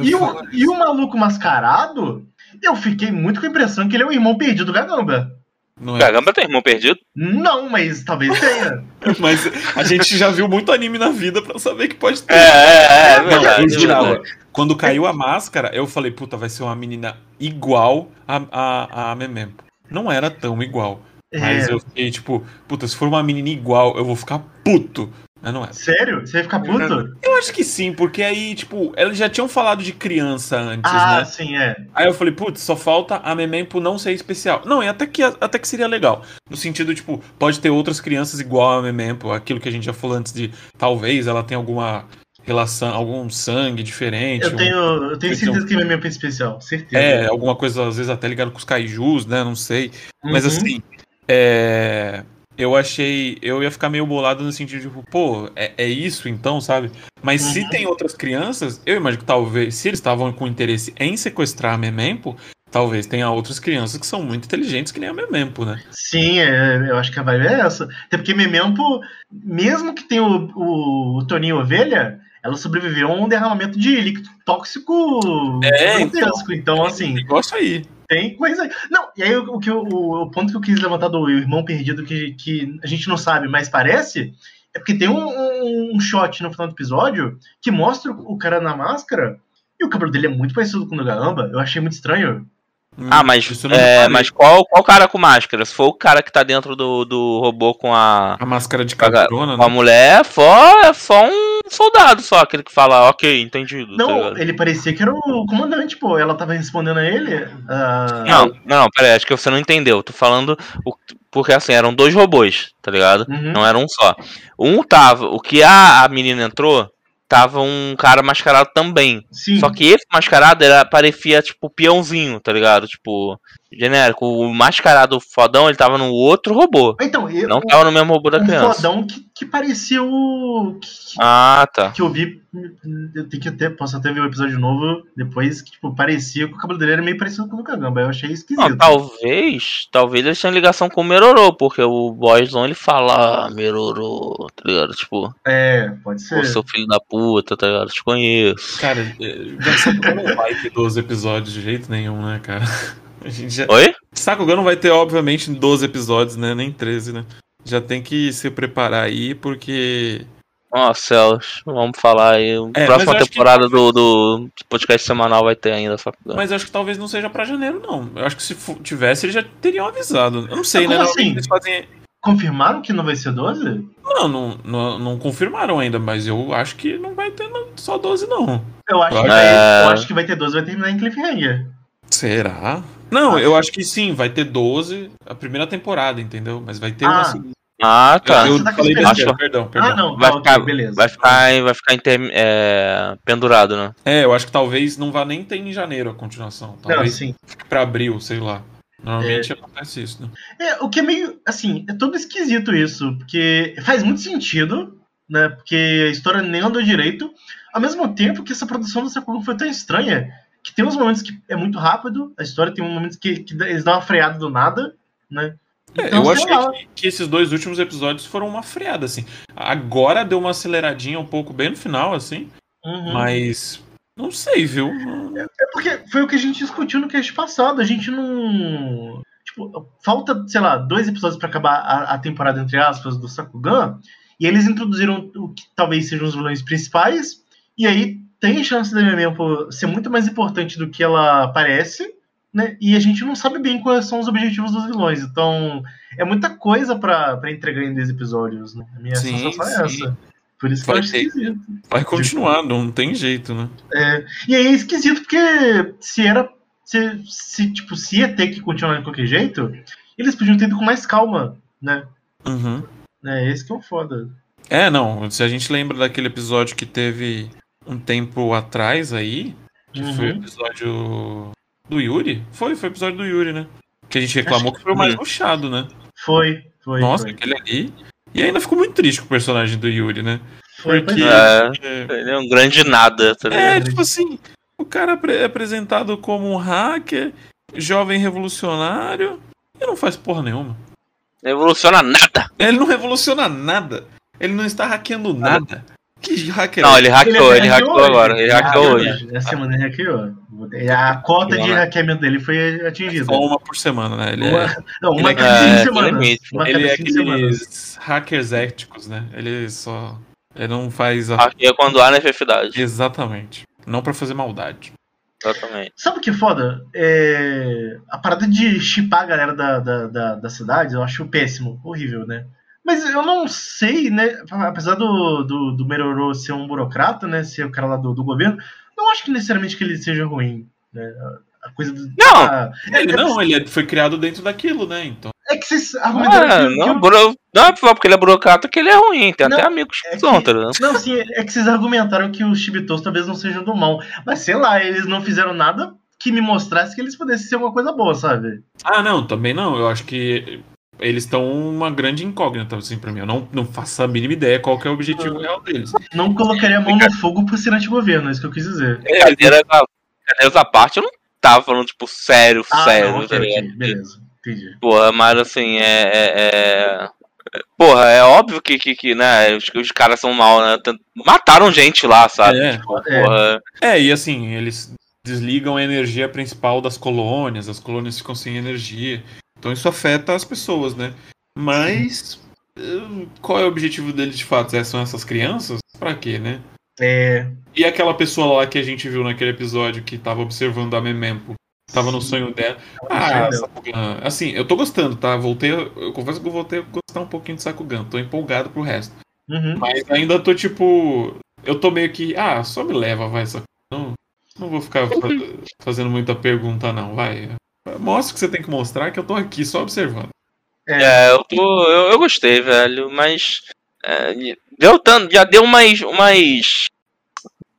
E o, e o maluco mascarado, eu fiquei muito com a impressão que ele é o irmão perdido do Gagamba. Não é. Gagamba tem irmão perdido? Não, mas talvez tenha. Mas a gente já viu muito anime na vida pra saber que pode ter. É, é, é, Não, verdade. eu é verdade. Quando caiu a máscara, eu falei, puta, vai ser uma menina igual a, a, a Memempo. Não era tão igual. Mas É. eu fiquei tipo, puta, se for uma menina igual, eu vou ficar puto. Mas não é. Sério? Você vai ficar puto? Eu acho que sim, porque aí, tipo, eles já tinham falado de criança antes, Ah, né? sim, é. Aí eu falei, putz, só falta a Memempo não ser especial. Não, e até que, até que seria legal. No sentido, tipo, pode ter outras crianças igual a Memempo, aquilo que a gente já falou antes de talvez ela tenha alguma relação, algum sangue diferente. Eu um- tenho, eu tenho certeza que é meu é especial. Certeza. É, alguma coisa, às vezes, até ligado com os kaijus, né? Não sei. Mas Uhum. assim, é, eu achei. Eu ia ficar meio bolado no sentido de, tipo, pô, é, é isso então, sabe? Mas se Uhum. tem outras crianças, eu imagino que talvez, se eles estavam com interesse em sequestrar a Memempo, talvez tenha outras crianças que são muito inteligentes que nem a Memempo, né? Sim, é, eu acho que a vibe é essa. Até porque Memempo, mesmo que tenha o, o, o Toninho Ovelha, ela sobreviveu a um derramamento de líquido tóxico É, gigantesco. Então, assim, Negócio aí. tem coisa aí. Não, e aí o, o que o, o ponto que eu quis levantar do irmão perdido que, que a gente não sabe, mas parece, é porque tem um, um, um shot no final do episódio que mostra o, cara na máscara e o cabelo dele é muito parecido com o do Garamba. Eu achei muito estranho. Ah, mas, Isso eu não é, mas qual, qual cara com máscara? Se for o cara que tá dentro do, do robô com a, A máscara de cabrona, com a né? mulher, é só, é só um soldado, só aquele que fala, ok, entendido. tá Não, ligado? ele parecia que era o comandante, pô. Ela tava respondendo a ele. ah, Não, não, peraí, acho que você não entendeu. Tô falando. o- porque assim, eram dois robôs, tá ligado? uhum. Não era um só. Um tava. O que a, a menina entrou, tava um cara mascarado também. Sim. Só que esse mascarado era, parecia, tipo, peãozinho, tá ligado? Tipo, genérico. O mascarado fodão, ele tava no outro robô. Então, eu, Não tava no mesmo robô da um criança. fodão que, que parecia o. Que, Ah, tá. que eu vi. Eu tenho que até. Posso até ver o episódio novo depois, que, tipo, parecia que o cabelo dele era meio parecido com o do Kagamba. Eu achei esquisito. Não, talvez, talvez eles tenham ligação com o Merorô, porque o Boyzão ele fala, ah, Merorô, tá ligado? Tipo, É, pode ser. ô seu filho da puta, tá ligado? Te conheço. Cara, é, Sakugan não vai ter 12 episódios de jeito nenhum, né, cara? A gente já... Oi? Sakugan não vai ter, obviamente, 12 episódios, né? Nem 13, né? Já tem que se preparar aí, porque. Nossa, céus, vamos falar aí. É, Próxima acho que- temporada do, do podcast semanal vai ter ainda, só que. Mas eu acho que talvez não seja pra janeiro, não. Eu acho que se tivesse, eles já teriam avisado. Eu não sei, Mas né? assim? Eles fazem. Confirmaram que não vai ser 12? Não, não, não, não confirmaram ainda, mas eu acho que não vai ter só 12, não. Eu acho, que É. vai, eu acho que vai ter 12 vai terminar em cliffhanger. Será? Não, eu acho que sim, vai ter 12 a primeira temporada, entendeu? Mas vai ter Ah, uma segunda. Ah, tá. Eu Você tá falei besteira, perdão, perdão. Ah, não, Vai tá, ficar- beleza. Vai ficar, vai ficar inter- é, pendurado, né? É, eu acho que talvez não vá nem ter em janeiro a continuação. Não, Talvez sim. pra abril, sei lá. Normalmente acontece isso, né? É, o que é meio, assim, é todo esquisito isso, porque faz muito sentido, né? Porque a história nem andou direito, ao mesmo tempo que essa produção do Sakura foi tão estranha, que tem uns momentos que é muito rápido, a história tem uns momentos que, que eles dão uma freada do nada, né? É, Então, eu lá. que, que esses dois últimos episódios foram uma freada, assim. Agora deu uma aceleradinha um pouco bem no final, assim, Uhum. mas. Não sei, viu? É porque foi o que a gente discutiu no cast passado. A gente não. Tipo, falta, sei lá, dois episódios pra acabar a, a temporada, entre aspas, do Sakugan. E eles introduziram o que talvez sejam os vilões principais. E aí tem chance da Memempo ser muito mais importante do que ela parece. Né? E a gente não sabe bem quais são os objetivos dos vilões. Então, é muita coisa pra, pra entregar em 10 episódios. Né? A minha Sim, sensação é sim. essa. Por isso que Vai eu acho ter. esquisito. Vai continuar, não tem jeito, né? E aí é esquisito porque se era. Se, se, tipo, se ia ter que continuar de qualquer jeito, eles podiam ter ido com mais calma, né? Uhum. É esse que é o foda. É, não. Se a gente lembra daquele episódio que teve um tempo atrás aí, que foi o Uhum. episódio do Yuri? Foi, foi o episódio do Yuri, né? Que a gente reclamou Acho que foi o mais ruxado, né? Foi, foi. Nossa, foi. aquele ali. E ainda ficou muito triste com o personagem do Yuri, né? Foi, Porque. é. É, ele é um grande nada, tá ligado? É, tipo assim, o cara é apresentado como um hacker, jovem revolucionário, e não faz porra nenhuma. Não evoluciona nada. Ele não revoluciona nada. Ele não está hackeando nada. Que hacker Não, é? ele hackeou, até ele hackeou agora. Ele hackeou hoje. hoje. Essa semana ele hackeou. A cota de né? hackeamento dele foi atingida. Só uma por semana, né? Ele é, Uma, não, uma ele é- cada cinco é, semanas. limite. Uma ele é cinco semanas. aqueles hackers éticos, né? Ele só. Ele não faz. A... Hackeia quando há necessidade. Exatamente. Não pra fazer maldade. Exatamente. Sabe o que é foda? É... A parada de chipar a galera da, da, da, da cidade, eu acho péssimo, horrível, né? Mas eu não sei, né? Apesar do, do, do Meroro ser um burocrata, né? Ser o cara lá do, do governo, não acho que necessariamente que ele seja ruim. Né? A coisa do. Não! Ah, é, Ele é- não, ele foi criado dentro daquilo, né? Então. é que vocês argumentaram Ah, que, que não, o- buro... não é porque ele é burocrata que ele é ruim. Tem Não, até amigos é que são, tá ligado? Não, sim, é que vocês argumentaram que os Chibitos talvez não sejam do mal. Mas sei lá, eles não fizeram nada que me mostrasse que eles pudessem ser uma coisa boa, sabe? Ah, não, também não. Eu acho que eles estão uma grande incógnita, assim, pra mim. Eu não, não faço a mínima ideia qual que é o objetivo real deles. Não colocaria a mão no fogo por ser anti-governo, é isso que eu quis dizer. Brincadeira à parte, eu não tava falando, tipo, sério, Ah, sério, não, ok, tá ligado? ok, beleza, entendi. Porra, mas assim, é. é, é- Porra, é óbvio que, que, que né, os, os caras são mal, né? Mataram gente lá, sabe? É. Tipo, É. porra. É, e assim, eles desligam a energia principal das colônias, as colônias ficam sem energia. Então isso afeta as pessoas, né? Mas eh, qual é o objetivo deles de fato? É, São essas crianças? Pra quê, né? É, E aquela pessoa lá que a gente viu naquele episódio que tava observando a Memempo, tava no sonho dela. Ah, Sakugan. Assim, eu tô gostando, tá? Voltei, eu confesso que eu voltei a gostar um pouquinho de Sakugan, tô empolgado pro resto. uhum. Mas ainda tô tipo. Eu tô meio que. Ah, só me leva, vai, Sakugan. Não, não vou ficar fa- fazendo muita pergunta, não, vai. Mostra o que você tem que mostrar que eu tô aqui só observando. É, eu tô. Eu, eu gostei, velho, mas. é, deu tanto. Já deu umas. umas.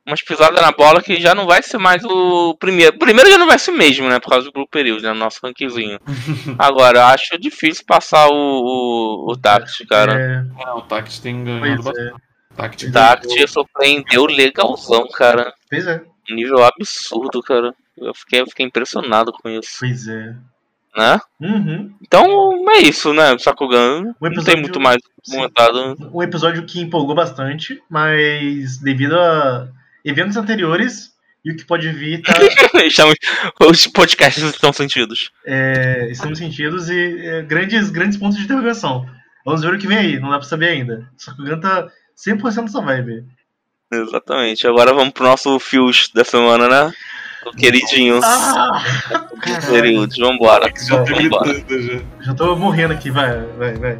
umas pisadas na bola que já não vai ser mais o primeiro. Primeiro já não vai ser mesmo, né? Por causa do Blue Period, né? Nosso rankzinho. Agora, eu acho difícil passar o, o, o Tact, cara. É, Ah, o Tact tem ganhado pois bastante. é, Tact Tact surpreendeu legalzão, cara. pois é, Nível absurdo, cara. Eu fiquei, eu fiquei impressionado com isso, pois é. né? Uhum. Então é isso, né? Sakugan. O Não tem muito mais comentado. Um episódio que empolgou bastante, mas devido a eventos anteriores e o que pode vir, tá, Estamos, os podcasts estão sentidos. é, estamos sentidos e é, grandes, grandes pontos de interrogação. Vamos ver o que vem aí, não dá pra saber ainda. Sakugan tá 100% nessa vibe. Exatamente. Agora vamos pro nosso Fios da semana, né? queridinhos queridinhos Ah, Nerildes, vambora. Já tô, vambora. Já. já tô morrendo aqui, vai, vai, vai.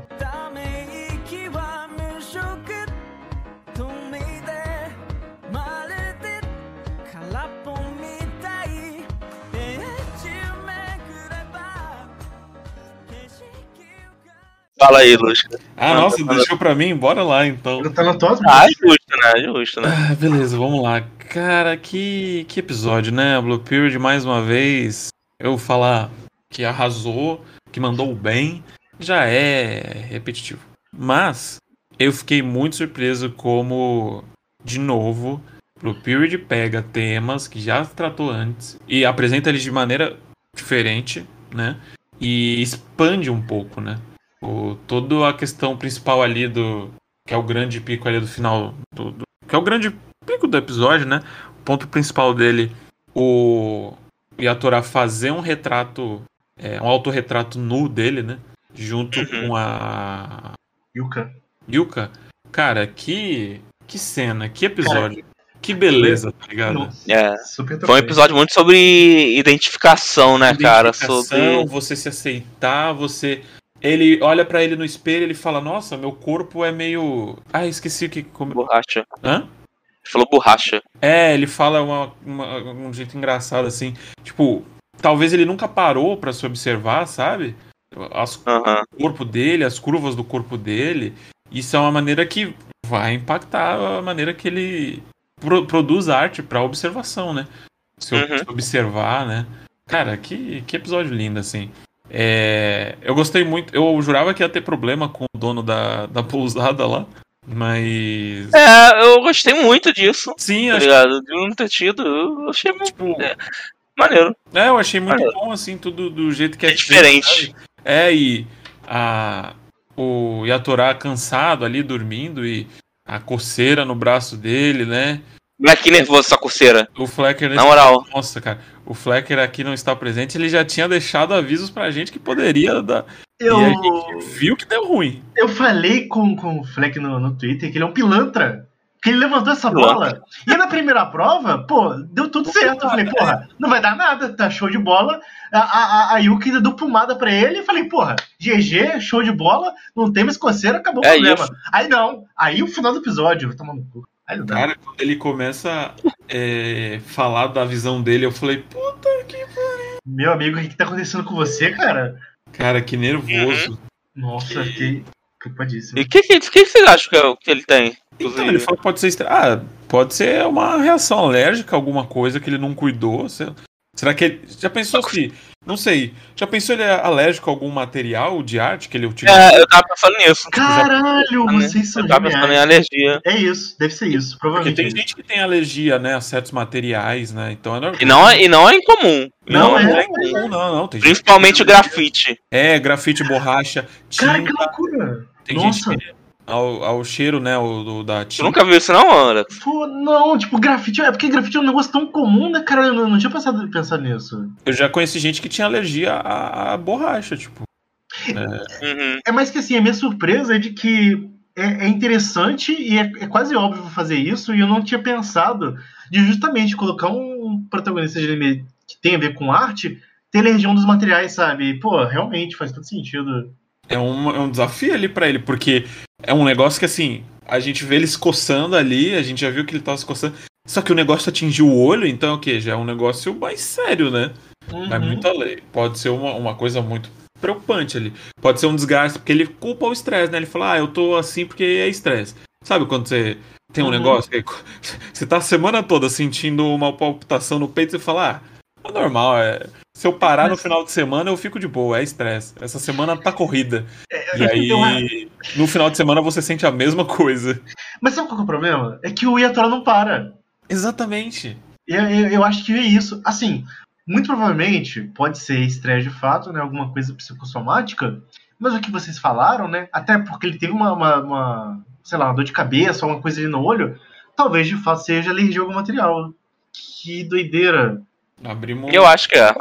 Fala aí, Lúcio Ah, nossa, deixou pra mim? Bora lá, então. Tá na tua Ah, é justo, né? É justo, né? Ah, beleza, vamos lá. Cara, que, que episódio, né? Blue Period, mais uma vez. Eu falar que arrasou, que mandou bem, já é repetitivo. Mas eu fiquei muito surpreso como, de novo, Blue Period pega temas que já tratou antes e apresenta eles de maneira diferente, né? E expande um pouco, né? O, toda a questão principal ali do. Que é o grande pico ali do final do- do que é o grande pico do episódio, né? O ponto principal dele, o Yatora fazer um retrato, é, um autorretrato nu dele, né? Junto Uhum. com a Yuka. Yuka. Cara, que que cena, que episódio. que beleza, tá ligado? É. Super Foi um episódio muito sobre identificação, né, cara? Identificação, Sobre. você se aceitar, você ele olha pra ele no espelho, ele fala: "Nossa, meu corpo é meio Ah, esqueci o que como... Borracha. Hã? Falou borracha. É, ele fala uma, uma- um jeito engraçado assim. Tipo, talvez ele nunca parou pra se observar, sabe? As- Aham. o corpo dele, as curvas do corpo dele. Isso é uma maneira que vai impactar a maneira que ele pro- produz arte pra observação, né? Se, Uhum. se observar, né? Cara, que, que episódio lindo, assim. É, eu gostei muito. Eu jurava que ia ter problema com o dono da, da pousada lá. Mas. É, eu gostei muito disso. Sim, Tá acho ligado? De não ter tido. Eu achei muito tipo, É. maneiro. É, eu achei muito Olha. bom, assim, tudo do jeito que é, É diferente. feito? É, e a, o Yatorá cansado ali, dormindo, e a coceira no braço dele, né? Moleque nervoso essa coceira. O Flecker... Na moral. Nossa, cara, o Flecker aqui não está presente, ele já tinha deixado avisos pra gente que poderia dar... Eu, E a gente viu que deu ruim. eu falei com, com o Fleck no, no Twitter que ele é um pilantra. Que ele levantou essa bola. E na primeira prova, pô, deu tudo certo. Eu falei, porra, não vai dar nada, tá show de bola. A, a, a Yuki deu pomada pra ele e falei, porra, GG, show de bola, não tem mais coceira, acabou o É problema. isso. Aí não, aí o final do episódio, toma no cu. Aí não dá. Cara, quando ele começa a é, falar da visão dele, eu falei, puta que. Meu amigo, o que, que tá acontecendo com você, cara? Cara, que nervoso. Nossa, que preocupadíssimo. E o que, que, que vocês acham que, é que ele tem? Então, ele falou que pode ser. Ah, pode ser uma reação alérgica, alguma coisa que ele não cuidou. Será que ele. Já pensou se. Não sei. Já pensou ele é alérgico a algum material de arte que ele utiliza? É, eu tava pensando nisso. Caralho, né? vocês são Eu tava pensando em alergia. É isso, deve ser isso, Porque provavelmente. tem é isso. gente que tem alergia, né, a certos materiais, né? Então é normal. E não, é- e não é incomum. Não não, é. é comum, não, não. Tem Principalmente o grafite. É, grafite, borracha, Cara, que tinta. loucura. Tem Nossa. gente que. Ao, ao cheiro, né? O, do- da Tu tinta. nunca viu isso não, Alex? Pô, não, tipo, grafite. É porque grafite é um negócio tão comum, né, cara? Eu não, não tinha pensado pensar nisso. Eu já conheci gente que tinha alergia à, à borracha, tipo. Uhum. É mais que assim, a minha surpresa é de que é, é interessante e é, é quase óbvio fazer isso, e eu não tinha pensado de justamente colocar um protagonista de anime que tem a ver com arte ter alergia a um dos materiais, sabe? Pô, realmente faz todo sentido. É um, é um desafio ali pra ele, porque é um negócio que assim, a gente vê ele se coçando ali, a gente já viu que ele tava se coçando. Só que o negócio atingiu o olho, então é o quê? Já é um negócio mais sério, né? Vai Uhum. muito além. Pode ser uma, uma coisa muito preocupante ali. Pode ser um desgaste, porque ele culpa o estresse, né? Ele fala, ah, eu tô assim porque é estresse. Sabe quando você tem um Uhum. negócio que você tá a semana toda sentindo uma palpitação no peito e você fala, ah, é normal, é. Se eu parar no final de semana, eu fico de boa, é estresse. Essa semana tá corrida. E aí, no final de semana, você sente a mesma coisa. Mas sabe qual que é o problema? É que o Yatora não para. Exatamente. Eu, eu, eu acho que é isso. Assim, muito provavelmente pode ser estresse de fato, né? Alguma coisa psicossomática. Mas o que vocês falaram, né? Até porque ele teve uma, uma, uma, sei lá, uma dor de cabeça, alguma coisa ali no olho. Talvez de fato seja alergia a algum material. Que doideira. Abrimos. Eu acho que é.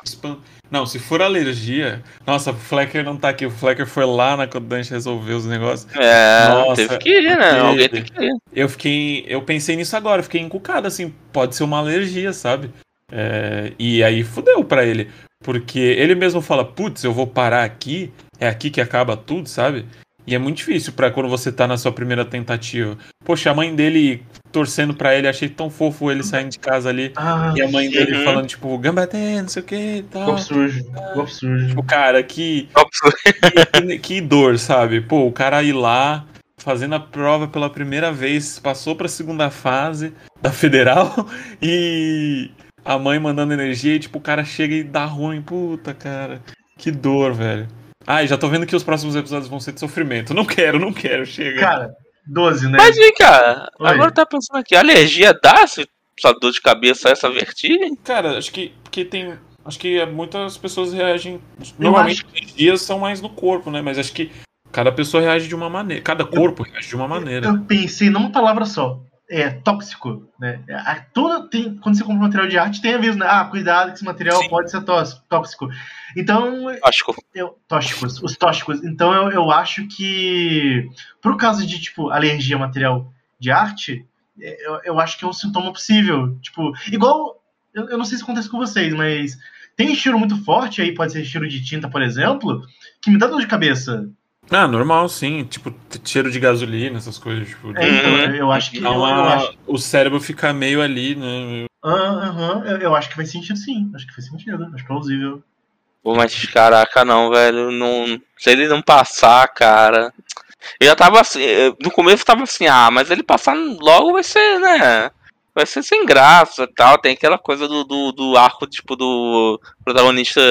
Não, se for alergia. Nossa, o Flecker não tá aqui. O Flecker foi lá na Kodansha resolver os negócios. É, Nossa, teve que ir, né? teve. Alguém tem que ir. Eu fiquei. Eu pensei nisso agora, fiquei encucado, assim. Pode ser uma alergia, sabe? É, e aí fudeu pra ele. Porque ele mesmo fala, putz, eu vou parar aqui, é aqui que acaba tudo, sabe? E é muito difícil pra quando você tá na sua primeira tentativa. Poxa, a mãe dele torcendo pra ele, achei tão fofo ele saindo de casa ali. Ah, E a mãe dele Uhum. falando, tipo, gambate, não sei o que e tal. golpe sujo. Golpe sujo. Tipo, cara, que, que, que dor, sabe? Pô, o cara ir lá, fazendo a prova pela primeira vez, passou pra segunda fase da federal e a mãe mandando energia e, tipo, o cara chega e dá ruim. Puta, cara, que dor, velho. Ai, já tô vendo que os próximos episódios vão ser de sofrimento. Não quero, não quero, chega. Cara, 12, né? Mas vem cá, Oi. agora tá pensando aqui, alergia dá esse- essa dor de cabeça, essa vertigem? Cara, acho que, que tem. Acho que muitas pessoas reagem. Normalmente os dias são mais no corpo, né? Mas acho que cada pessoa reage de uma maneira. Cada corpo reage de uma maneira. Eu pensei numa palavra só. É tóxico, né? A- Toda tem, quando você compra material de arte, tem aviso, né? Ah, cuidado que esse material Sim. pode ser tóxico. Então, Acho que eu, tóxicos, os tóxicos. Então eu, eu acho que, por causa de, tipo, alergia a material de arte, é, eu, eu acho que é um sintoma possível. Tipo, igual, eu, eu não sei se acontece com vocês, mas tem cheiro muito forte, aí pode ser cheiro de tinta, por exemplo, que me dá dor de cabeça. Ah, normal, sim. Tipo, cheiro de gasolina, essas coisas. Tipo, É, então, Uhum. eu, eu acho que. dá Eu, eu uma- acho, O cérebro fica meio ali, né? Ah, aham, eu, eu acho que faz sentido sim. Acho que faz sentido, acho plausível. Mas caraca, não, velho. Não, se ele não passar, cara. Eu já tava assim. No começo eu tava assim, ah, mas ele passar logo vai ser, né? Vai ser sem graça e tal. Tem aquela coisa do, do, do arco, tipo, do protagonista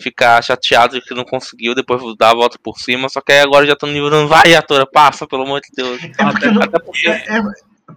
ficar chateado de que não conseguiu, depois dar a volta por cima. Só que aí agora já tô no nível, não vai, atora, passa, pelo amor de Deus. É porque, não, Até porque. é, é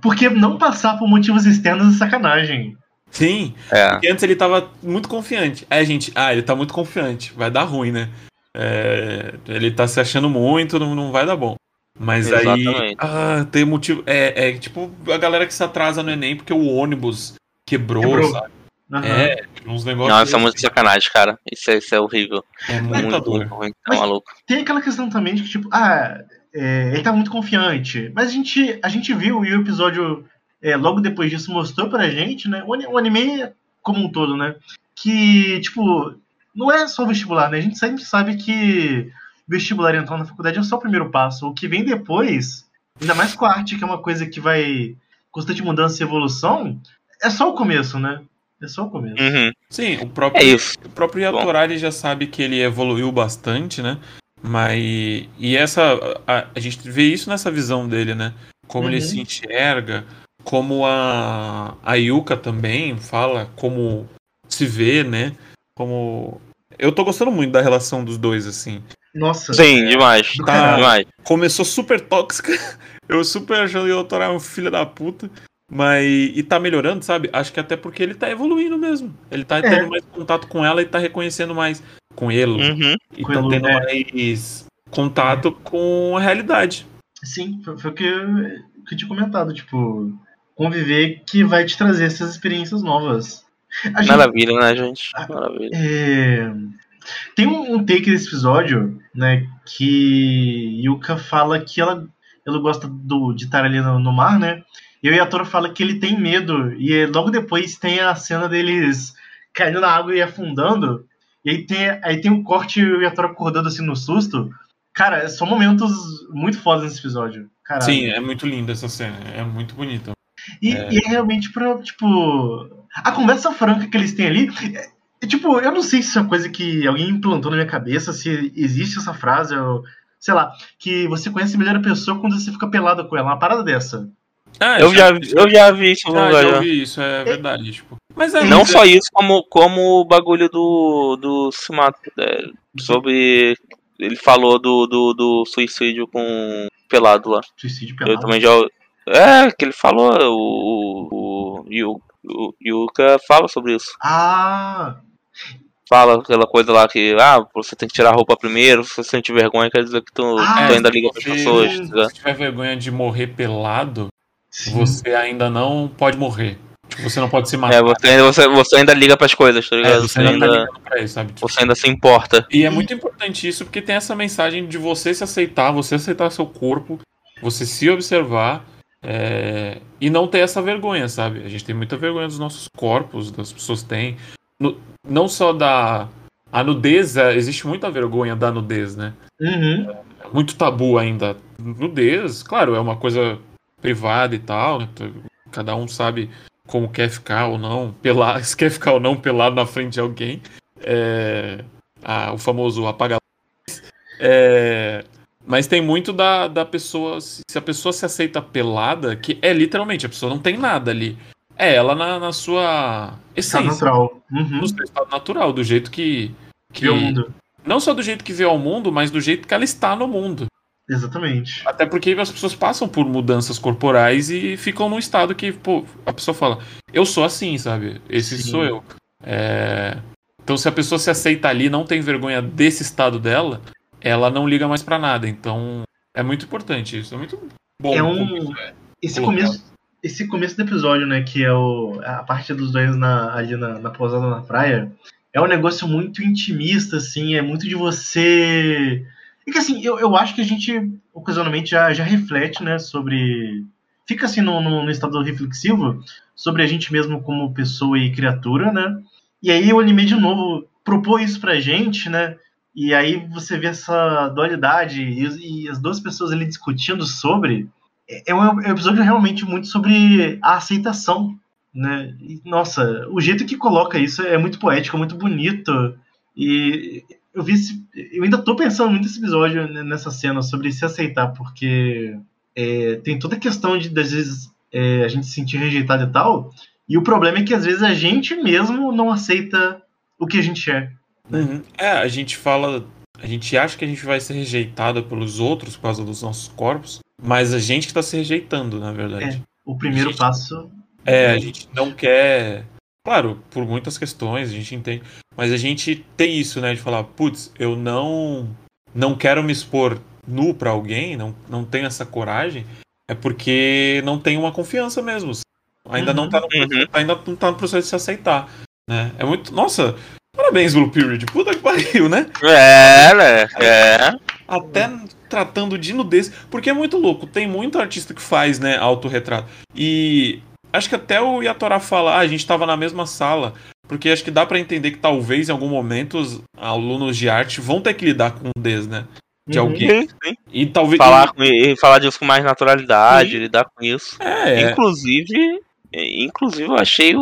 porque não passar por motivos externos é sacanagem. Sim. É. Porque antes ele tava muito confiante. Aí a gente, ah, ele tá muito confiante. Vai dar ruim, né? É, ele tá se achando muito, não, não vai dar bom. Mas aí. Exatamente. Ah, tem motivo. É, é tipo a galera que se atrasa no Enem porque o ônibus quebrou, Quebrou. sabe? Aham. É, uns negócios. Não, isso é muito sacanagem, cara. Isso é, isso é horrível. É muita Muito, muito ruim. Tá Mas- maluco. Tem aquela questão também de que, tipo, ah, é, ele tá muito confiante. Mas a gente, a gente viu e o episódio é, logo depois disso mostrou pra gente, né? O, ani- o anime como um todo, né? Que, tipo, não é só o vestibular, né? A gente sempre sabe que vestibular e entrar na faculdade é só o primeiro passo. O que vem depois, ainda mais com a arte, que é uma coisa que vai constante mudança e evolução, é só o começo, né? É só o começo. Uhum. Sim, o próprio, É isso. o próprio Yatorari já sabe que ele evoluiu bastante, né? Mas. E essa. A, a gente vê isso nessa visão dele, né? Como ele Uhum. se enxerga, como a, a Yuka também fala, como se vê, né? Como. Eu tô gostando muito da relação dos dois, assim. Nossa. Sim, demais. Tá. Demais. Começou super tóxica. Eu super achando que o é um filho da puta. Mas. E tá melhorando, sabe? Acho que até porque ele tá evoluindo mesmo. Ele tá tendo mais contato com ela e tá reconhecendo mais com ele. Uhum. E Com estão ele, tendo é. mais contato com a realidade. Sim, foi, foi o que, eu- que eu tinha comentado, tipo, conviver que vai te trazer essas experiências novas. A gente- Maravilha, né, gente? Maravilha. é, Tem um, um take desse episódio, né, que Yuka fala que ela, ela gosta do, de estar ali no, no mar, né, e o Yatora fala que ele tem medo, e é, logo depois tem a cena deles caindo na água e afundando, e aí tem, aí tem um corte e o Yatora acordando assim no susto. Cara, são momentos muito fodas nesse episódio. Caralho. Sim, é muito linda essa cena. É muito bonita. E É. e é realmente pra, tipo. A conversa franca que eles têm ali. É, é, tipo, eu não sei se isso é uma coisa que alguém implantou na minha cabeça, se existe essa frase, ou, sei lá, que você conhece melhor a pessoa quando você fica pelado com ela. Uma parada dessa. Ah, Eu já, eu já vi isso algum já, ouvi isso, é verdade. Tipo. Mas é Não muito- só isso, como, como o bagulho do, do Simato. é, sobre. Ele falou do, do, do suicídio com pelado lá. Suicídio Eu pelado. também já. É, que ele falou, o, o, o, o Yuka fala sobre isso. Ah! Fala aquela coisa lá que, ah, você tem que tirar a roupa primeiro, se você sente vergonha, quer dizer que tu, Ah, tu ainda liga pras pessoas. tá? Se tiver vergonha de morrer pelado, Sim. você ainda não pode morrer. Tipo, você não pode se matar. É, você, você, você ainda liga pras coisas, tá É, ligado? você você, ainda tá isso, sabe? Tipo, você ainda se importa. E é muito importante isso porque tem essa mensagem de você se aceitar, você aceitar seu corpo, você se observar é, e não ter essa vergonha, sabe? A gente tem muita vergonha dos nossos corpos, das pessoas têm. No- não só da. A nudez, é, existe muita vergonha da nudez, né? Uhum. É muito tabu ainda. Nudez, claro, é uma coisa privada e tal, né? Cada um sabe como quer ficar ou não, pelado, se quer ficar ou não pelado na frente de alguém. É, ah, o famoso apaga é, mas tem muito da, da pessoa. Se a pessoa se aceita pelada, que é literalmente, a pessoa não tem nada ali. É ela na, na sua essência, natural. Uhum. no seu estado natural, do jeito que. que Vê o mundo. Não só do jeito que vê ao mundo, mas do jeito que ela está no mundo. Exatamente. Até porque as pessoas passam por mudanças corporais e ficam num estado que, pô, a pessoa fala, eu sou assim, sabe? Esse Sim. sou eu. É, Então, se a pessoa se aceita ali, não tem vergonha desse estado dela, ela não liga mais pra nada. Então, é muito importante isso. É muito bom. É um- Esse Colocado. começo, esse começo do episódio, né, que é o, a parte dos dois na, ali na, na pousada na praia, é um negócio muito intimista, assim, é muito de você. E que assim, eu, eu acho que a gente ocasionalmente já, já reflete, né, sobre. Fica assim no, no, no estado reflexivo sobre a gente mesmo como pessoa e criatura, né? E aí o anime de novo propôs isso pra gente, né? E aí você vê essa dualidade e, e as duas pessoas ali discutindo sobre é um, é um episódio realmente muito sobre a aceitação, né? E, nossa, o jeito que coloca isso é muito poético, muito bonito. E eu vi esse, eu ainda tô pensando muito nesse episódio, né, nessa cena sobre se aceitar, porque é, tem toda a questão de às vezes é, a gente se sentir rejeitado e tal. E o problema é que às vezes a gente mesmo não aceita o que a gente é. Uhum. É, a gente fala. A gente acha que a gente vai ser rejeitado pelos outros por causa dos nossos corpos, mas a gente que tá se rejeitando, na verdade. O primeiro Gente. passo. É, a gente não quer. Claro, por muitas questões, a gente entende. Mas a gente tem isso, né? De falar, putz, eu não não quero me expor nu pra alguém, não, não tenho essa coragem, é porque não tenho uma confiança mesmo. Ainda não tá no Uhum. ainda não tá no processo de se aceitar. Né? É muito. Nossa, parabéns, Blue Period. Puta que pariu, né? É, né? É. até tratando de nudez, porque é muito louco. Tem muito artista que faz, né, autorretrato. E acho que até o Yatorá fala, ah, a gente tava na mesma sala. Porque acho que dá pra entender que talvez em algum momento os alunos de arte vão ter que lidar com nudez, né? De Uhum. alguém. Sim, sim. E talvez. Falar, com, e falar disso com mais naturalidade, Sim. lidar com isso. É, é. Inclusive, inclusive, eu achei o,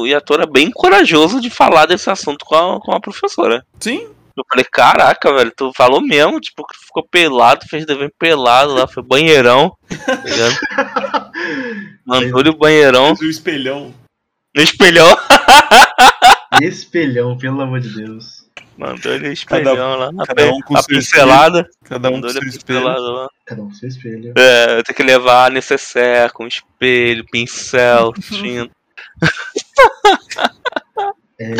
o Yatora bem corajoso de falar desse assunto com a, com a professora. Sim, Eu falei, caraca, velho, tu falou mesmo, tipo, que ficou pelado, fez dever pelado lá, foi banheirão. tá? Mandou-lhe o banheirão o espelhão. no espelhão. Espelhão, pelo amor de Deus. Mandou-lhe o espelhão lá, a, cada um com a seu pincelada. Cada um com seu a espelho. pincelada lá. Cada um com seu espelho. É, tem que levar necessaire com espelho, pincel, tinta. É,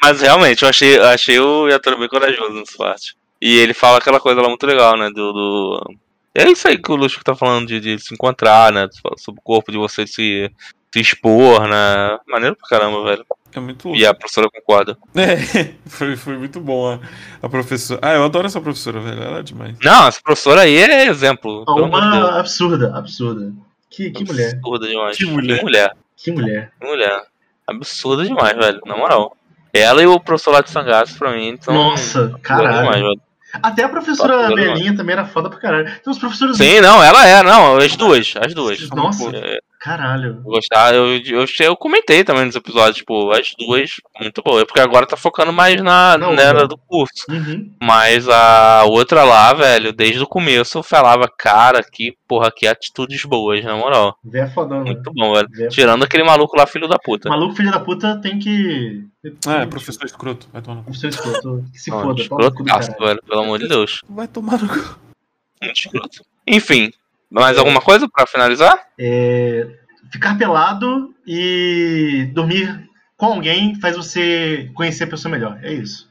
Mas realmente, eu achei, eu achei o Yatora bem corajoso nessa parte. E ele fala aquela coisa lá muito legal, né? Do. do... É isso aí que o Luxo tá falando de, de se encontrar, né? Sobre o corpo, de você se, se expor, né? Maneiro pra caramba, velho. É muito louco. E a professora concorda. É, foi, foi muito bom a, a professora. Ah, eu adoro essa professora, velho. Ela é demais. Não, essa professora aí é exemplo. Uma absurda, absurda. Que, que mulher, Absurda demais. Que mulher. Que mulher. que mulher. Que mulher. Absurda demais, velho. Na moral. Ela e o professor lá de Sangaço, pra mim, são. Nossa, caralho. demais, velho. Até a professora Belinha também era foda pra caralho. Tem uns professores. Sim, não, ela é, não, as duas, as duas. Nossa, É, caralho. Eu gostava, eu, eu, eu comentei também nos episódios, tipo, as duas, muito boa. É porque agora tá focando mais na, Não, não. do curso. Uhum. Mas a outra lá, velho, desde o começo eu falava, cara, que porra, que atitudes boas, na moral. Véia fodão, né? Muito bom, velho. Tirando aquele maluco lá, filho da puta. Maluco, filho da puta, tem que. Ah, é professor escroto. Vai tomar no cu. Professor escroto. Que se Não, foda, cu do escrotaço, velho, pelo amor de Deus. Vai tomar no cu. Muito escroto. Enfim, mais alguma coisa pra finalizar? É, ficar pelado e dormir com alguém faz você conhecer a pessoa melhor. É isso.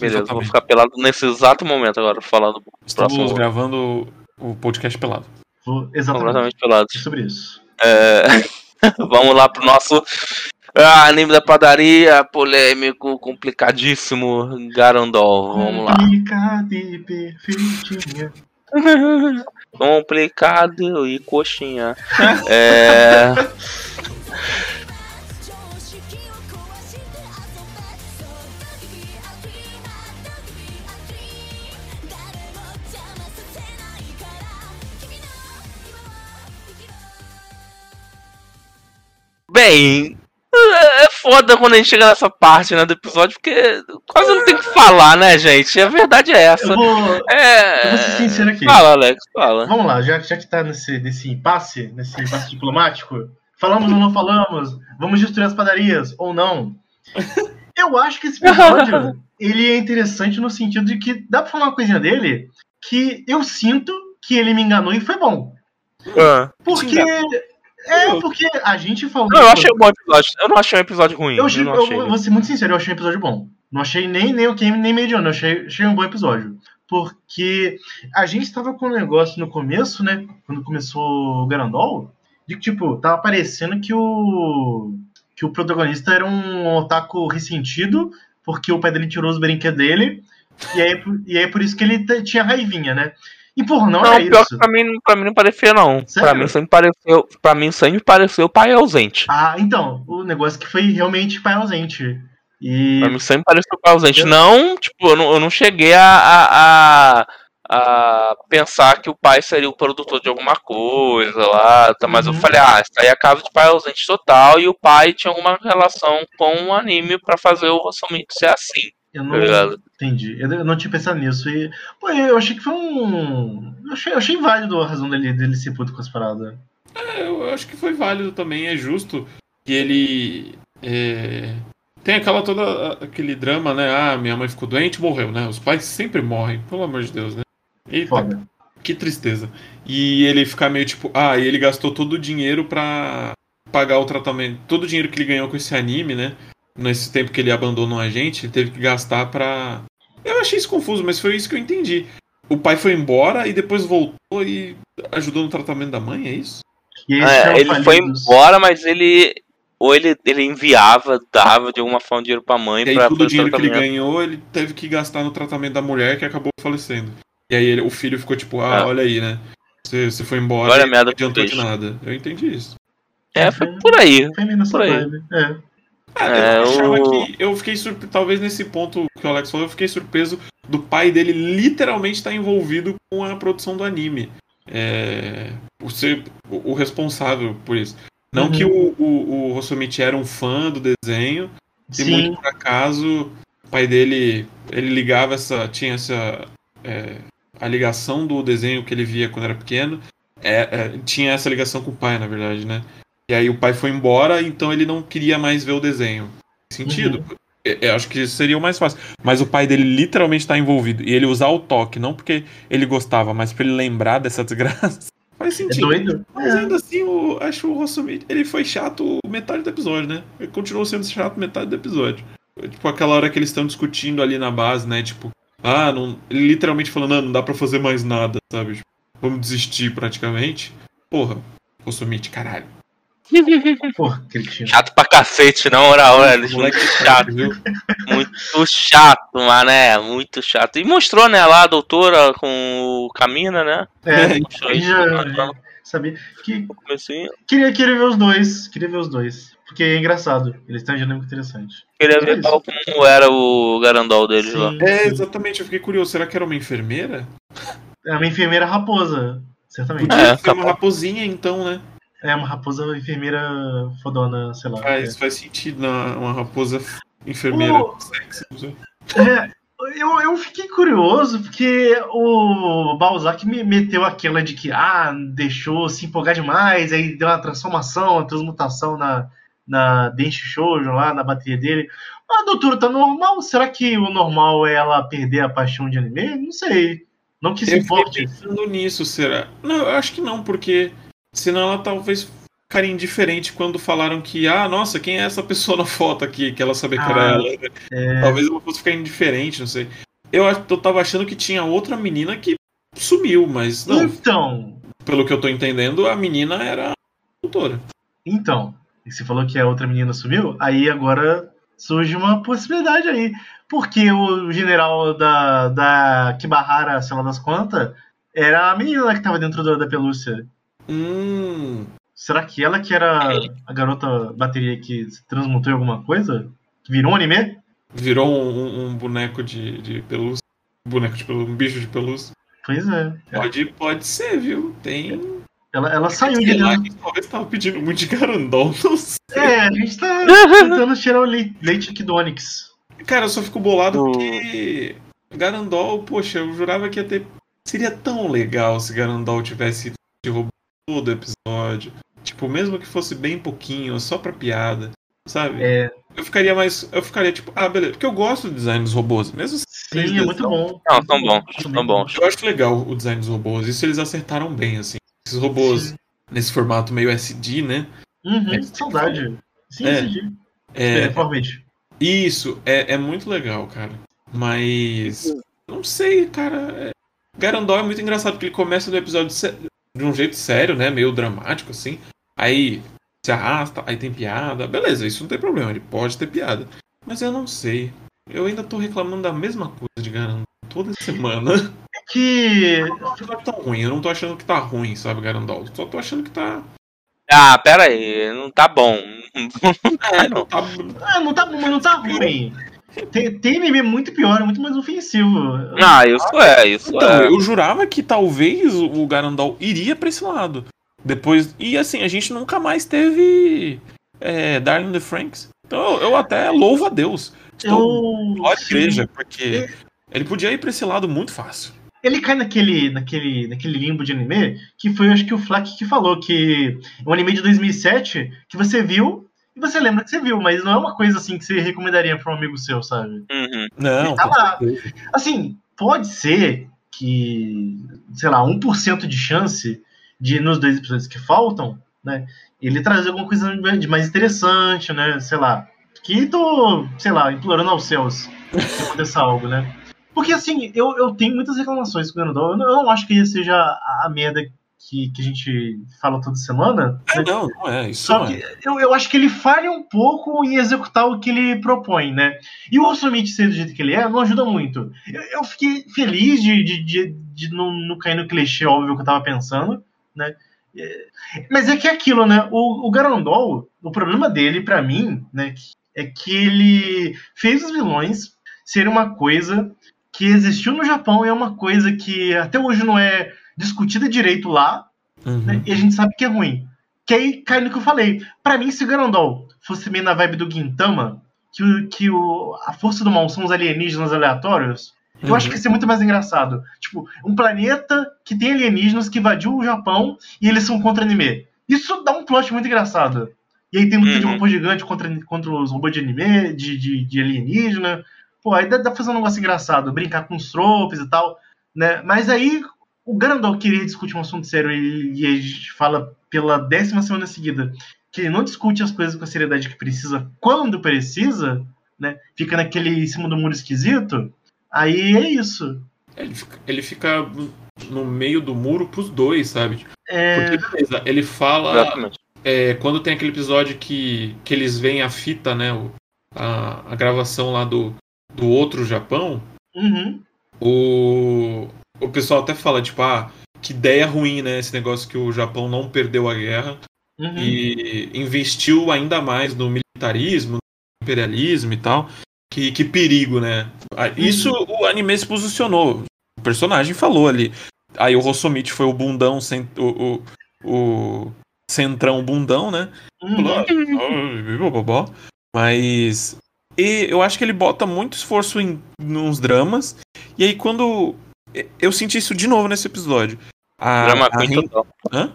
Beleza, eu vou Exatamente. ficar pelado nesse exato momento agora, falando Estamos Próximo. gravando o podcast pelado. Vou- Exatamente. completamente pelado. É sobre isso. É, Vamos lá pro nosso ah, anime da padaria, polêmico, complicadíssimo, Garandol. Vamos lá. Complicado e perfeitinha. complicado e coxinha. é. Bem, é foda quando a gente chega nessa parte né, do episódio, porque quase não tem o que falar, né, gente? A verdade é essa. Eu vou. É. eu vou ser sincero aqui. Fala, Alex, fala. Vamos lá, já, já que tá nesse, nesse impasse, nesse impasse diplomático, falamos ou não falamos? Vamos destruir as padarias ou não? Eu acho que esse episódio ele é interessante no sentido de que dá pra falar uma coisinha dele que eu sinto que ele me enganou e foi bom. Ah. Porque. É, porque a gente falou. Não, eu achei um bom episódio. Eu não achei um episódio ruim. Eu, achei, eu achei. vou ser muito sincero, eu achei um episódio bom. Não achei nem, nem o game, nem mediano, eu achei, achei um bom episódio. Porque a gente tava com um negócio no começo, né? Quando começou o Garandol, de que, tipo, tava parecendo que o. que o protagonista era um otaku ressentido, porque o pai dele tirou os brinquedos dele, e aí, e aí por isso que ele tinha raivinha, né? E, porra, não, Não, era pior isso. que pra mim, pra mim não parecia, não. Sério? Pra mim sempre pareceu. Pra mim sempre pareceu pai ausente. Ah, então, o negócio que foi realmente pai ausente. E. Pra mim sempre pareceu pai ausente. Eu- Não, tipo, eu não, eu não cheguei a, a, a, a pensar que o pai seria o produtor de alguma coisa lá. tá, Mas eu Uhum. falei, ah, isso aí é caso de pai ausente total. E o pai tinha alguma relação com o anime pra fazer o Rossomito ser assim. Eu Tá não ligado? entendi. Eu eu não tinha pensado nisso. E, pô, eu achei que foi um. Eu achei, eu achei válido a razão dele, dele ser puto com as paradas. É, eu acho que foi válido também, é justo que ele. é, Tem aquela toda aquele drama, né? Ah, minha mãe ficou doente, morreu, né? Os pais sempre morrem, pelo amor de Deus, né? Eita, Foda. que tristeza. E ele ficar meio tipo, ah, e ele gastou todo o dinheiro pra pagar o tratamento, todo o dinheiro que ele ganhou com esse anime, né? Nesse tempo que ele abandonou a gente, ele teve que gastar pra. Eu achei isso confuso, mas foi isso que eu entendi. O pai foi embora e depois voltou e ajudou no tratamento da mãe, é isso? É, ficaram ele foi embora, mas ele. Ou ele, ele enviava, dava de alguma forma dinheiro pra mãe E aí pra todo o dinheiro que ele ganhou, ele teve que gastar no tratamento da mulher que acabou falecendo. E aí ele- o filho ficou tipo, ah, É. olha aí, né? Você, você foi embora Olha e merda não adiantou de nada. Eu entendi isso. É, foi por aí. Foi Por aí. vibe. É. Ah, É, eu achava o- que. Eu fiquei surpreso. Talvez nesse ponto que o Alex falou, eu fiquei surpreso do pai dele literalmente estar envolvido com a produção do anime. É, por ser o, o responsável por isso. Não Uhum. que o, o, o Hosomichi era um fã do desenho, e Sim. muito por acaso o pai dele ele ligava essa. tinha essa. é, a ligação do desenho que ele via quando era pequeno. é, é, tinha essa ligação com o pai, na verdade, né? E aí o pai foi embora, então ele não queria mais ver o desenho. Sentido. Eu, eu acho que seria o mais fácil. Mas o pai dele literalmente está envolvido. E ele usar o toque, não porque ele gostava, mas pra ele lembrar dessa desgraça. Faz É sentido. doido? Mas É. ainda assim, eu acho o Rossomito, ele foi chato metade do episódio, né? Ele continuou sendo chato metade do episódio. Tipo, aquela hora que eles estão discutindo ali na base, né? Tipo, ah, não. Ele literalmente falando, ah, não dá pra fazer mais nada, sabe? Tipo, vamos desistir praticamente. Porra, Rossomito, caralho. Porra. Chato pra cacete, na moral, velho. Moleque Muito chato. viu? Muito chato, mané. Muito chato. E mostrou, né, lá a doutora com o Camina, né? É, Mostrou isso já lá sabia. Que, queria, queria ver os dois. Queria ver os dois. Porque é engraçado. Eles têm uma dinâmica interessante. Queria É ver tal como era o Garandol deles lá. Sim, É, sim. exatamente, eu fiquei curioso. Será que era uma enfermeira? É uma enfermeira raposa. Certamente. Podia É, ser uma raposinha, então, né? É uma raposa enfermeira fodona, sei lá. Faz, faz sentido na- uma raposa enfermeira Oh. sexy. não sei. É, eu, eu fiquei curioso porque o Balzac me meteu aquela de que ah, deixou se empolgar demais, aí deu uma transformação, uma transmutação na, na Dente Shoujo lá, na bateria dele. A doutora tá normal? Será que o normal é ela perder a paixão de anime? Não sei. Não que se Eu fiquei importe. pensando nisso, será? Não, eu acho que não, porque senão ela talvez ficaria indiferente quando falaram que, ah, nossa, quem é essa pessoa na foto aqui? Que ela sabia que era Ah, ela. é. Talvez ela fosse ficar indiferente, não sei. Eu, eu tava achando que tinha outra menina que sumiu, mas não. Então, Pelo que eu tô entendendo, a menina era a doutora. Então, e você falou que a outra menina sumiu, aí agora surge uma possibilidade aí. Porque o general da, da Kibahara, sei lá das quantas, era a menina que tava dentro da, da pelúcia. Hum. Será que ela que era a garota bateria que se transmutou em alguma coisa? Virou um anime? Virou um, um- um boneco de, de pelúcia. Boneco de pelúcia, um bicho de pelúcia. Pois é. Pode, pode ser, viu? Tem. Ela, ela saiu de lá, talvez tava pedindo muito de garandol, não sei. É, a gente tá tentando tirar o leite, leite aqui do Onix. Cara, eu só fico bolado O- porque. Garandol, poxa, eu jurava que ia ter. Seria tão legal se Garandol tivesse ido de robô todo episódio. Tipo, mesmo que fosse bem pouquinho, só pra piada. Sabe? É, Eu ficaria mais. Eu ficaria tipo, ah, beleza. Porque eu gosto do design dos robôs. Mesmo sim, é muito bom. Não, tão bons, Muito tão bons. Eu acho legal o design dos robôs. Isso eles acertaram bem, assim. Esses robôs Sim. nesse formato meio SD, né? Uhum, É, saudade. Sim, É. sim. É, isso, é, é muito legal, cara. Mas. Não sei, cara. É... Garandol é muito engraçado, porque ele começa no episódio de um jeito sério, né? Meio dramático, assim. Aí se arrasta, aí tem piada. Beleza, isso não tem problema, ele pode ter piada. Mas eu não sei. Eu ainda tô reclamando da mesma coisa de Garandol toda semana. Que. Não tá tão ruim, eu não tô achando que tá ruim, sabe, Garandol? Só tô achando que tá. Ah, pera aí, não tá bom. É, não tá. Ah, não tá bom, mas não tá ruim. Tem, tem anime muito pior, muito mais ofensivo. Ah, isso é, isso Então, é. eu jurava que talvez o Garandol iria pra esse lado. Depois. E assim, a gente nunca mais teve é, Darling in the Franks. Então eu, até louvo a Deus. Estou Eu. igreja, porque ele podia ir pra esse lado muito fácil. Ele cai naquele, naquele, naquele limbo de anime que foi, acho que o Flack que falou que é um anime de 2007 que você viu e você lembra que você viu, mas não é uma coisa assim que você recomendaria pra um amigo seu, sabe? Uhum. Não, Tá. Assim, pode ser que, sei lá, 1% de chance de nos dois episódios que faltam, né, ele trazer alguma coisa de mais interessante, né, sei lá. Que tô, sei lá, implorando aos céus que aconteça algo, né? Porque assim, eu, eu tenho muitas reclamações com o Ganondorf. Eu não, acho que ele seja a, a merda que, que a gente fala toda semana. É, né? não, não é. Isso Só não que é. eu, eu acho que ele falha um pouco em executar o que ele propõe, né? E o Orsomite ser do jeito que ele é não ajuda muito. Eu, eu fiquei feliz de, de, de, de não, não cair no clichê óbvio que eu tava pensando, né? É, Mas é que é aquilo, né? O, o Garandol, o problema dele, pra mim, né, é que ele fez os vilões serem uma coisa que existiu no Japão e é uma coisa que até hoje não é discutida direito lá, Uhum. né? E a gente sabe que é ruim. Que aí cai no que eu falei. Pra mim, se o Garandol fosse meio na vibe do Gintama, que, o, que o, a força do mal são os alienígenas aleatórios, eu Uhum. acho que ia ser muito mais engraçado. Tipo, um planeta que tem alienígenas que invadiu o Japão e eles são contra anime. Isso dá um plot muito engraçado. E aí tem luta de Uhum. robô gigante contra, contra os robôs de anime, de, de, de alienígena. Pô, aí dá, dá pra fazer um negócio engraçado, brincar com os tropes e tal. Né? Mas aí o Garandol queria discutir um assunto sério e, e a gente fala pela décima semana seguida que ele não discute as coisas com a seriedade que precisa quando precisa, né? Fica naquele em cima do muro esquisito. Aí é isso. Ele fica, ele fica no meio do muro pros dois, sabe? É, Porque, beleza, ele fala. É, quando tem aquele episódio que, que eles veem a fita, né? o- a, a gravação lá do, do outro Japão, uhum, o, o pessoal até fala, tipo, ah, que ideia ruim, né? Esse negócio que o Japão não perdeu a guerra uhum. e investiu ainda mais no militarismo, no imperialismo e tal. Que, que perigo, né? Ah, Isso o anime se posicionou. O personagem falou ali. Aí o Rossomite foi o bundão, o, o, o centrão bundão, né? uhum. Falou, "Ah, Mas. E eu acho que ele bota muito esforço em nos dramas. E aí quando. Eu senti isso de novo nesse episódio. A, Drama a Queen Rin- total. Hã?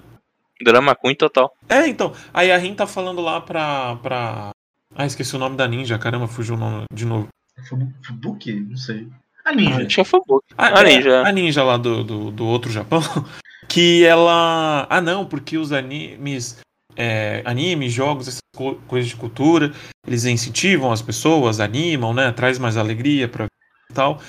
Drama Queen total. É, então. Aí a Rin tá falando lá pra. pra... Ah, esqueci o nome da ninja. Caramba, fugiu o nome de novo. Fubu- Fubuki? Não sei. A ninja. Acho que é Fubuki. Ah, A é, ninja. A ninja lá do, do, do outro Japão. Que ela. Ah, não, porque os animes. É, animes, jogos, essas co- coisas de cultura, eles incentivam as pessoas, animam, né? Traz mais alegria pra e tal.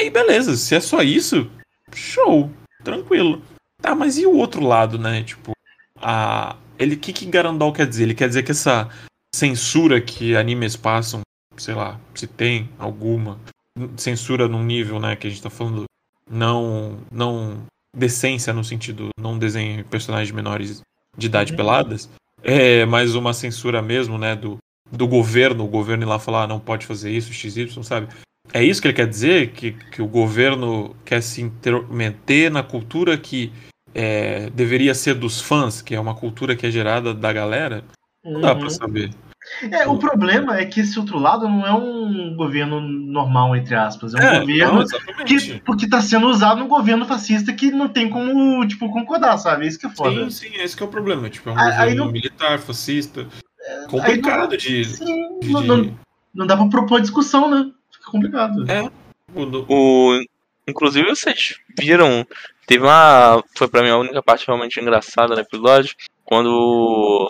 Aí, beleza, se é só isso, show, tranquilo. Tá, mas e o outro lado, né? Tipo, a. Ele, o que, que Garandol quer dizer? Ele quer dizer que essa censura que animes passam, sei lá, se tem alguma, censura num nível, né, que a gente tá falando, não, não decência no sentido, não desenhe personagens menores de idade Uhum. peladas, é mais uma censura mesmo, né, do, do governo, o governo ir lá falar, ah, não pode fazer isso, XY, sabe? É isso que ele quer dizer? Que, que o governo quer se intrometer na cultura que é, deveria ser dos fãs, que é uma cultura que é gerada da galera? Não dá Uhum. pra saber. É, o problema é que esse outro lado não é um governo normal, entre aspas. É um É, governo não, que, porque tá sendo usado um governo fascista que não tem como, tipo, concordar, sabe? Isso que é foda. Sim, sim, esse que é o problema. Tipo, é um Aí- governo não- militar, fascista. Aí complicado de. Sim, de- não, não, não dá pra propor discussão, né? Fica complicado. É. o- O, inclusive, vocês viram. Teve uma. Foi pra mim a única parte realmente engraçada no episódio. Quando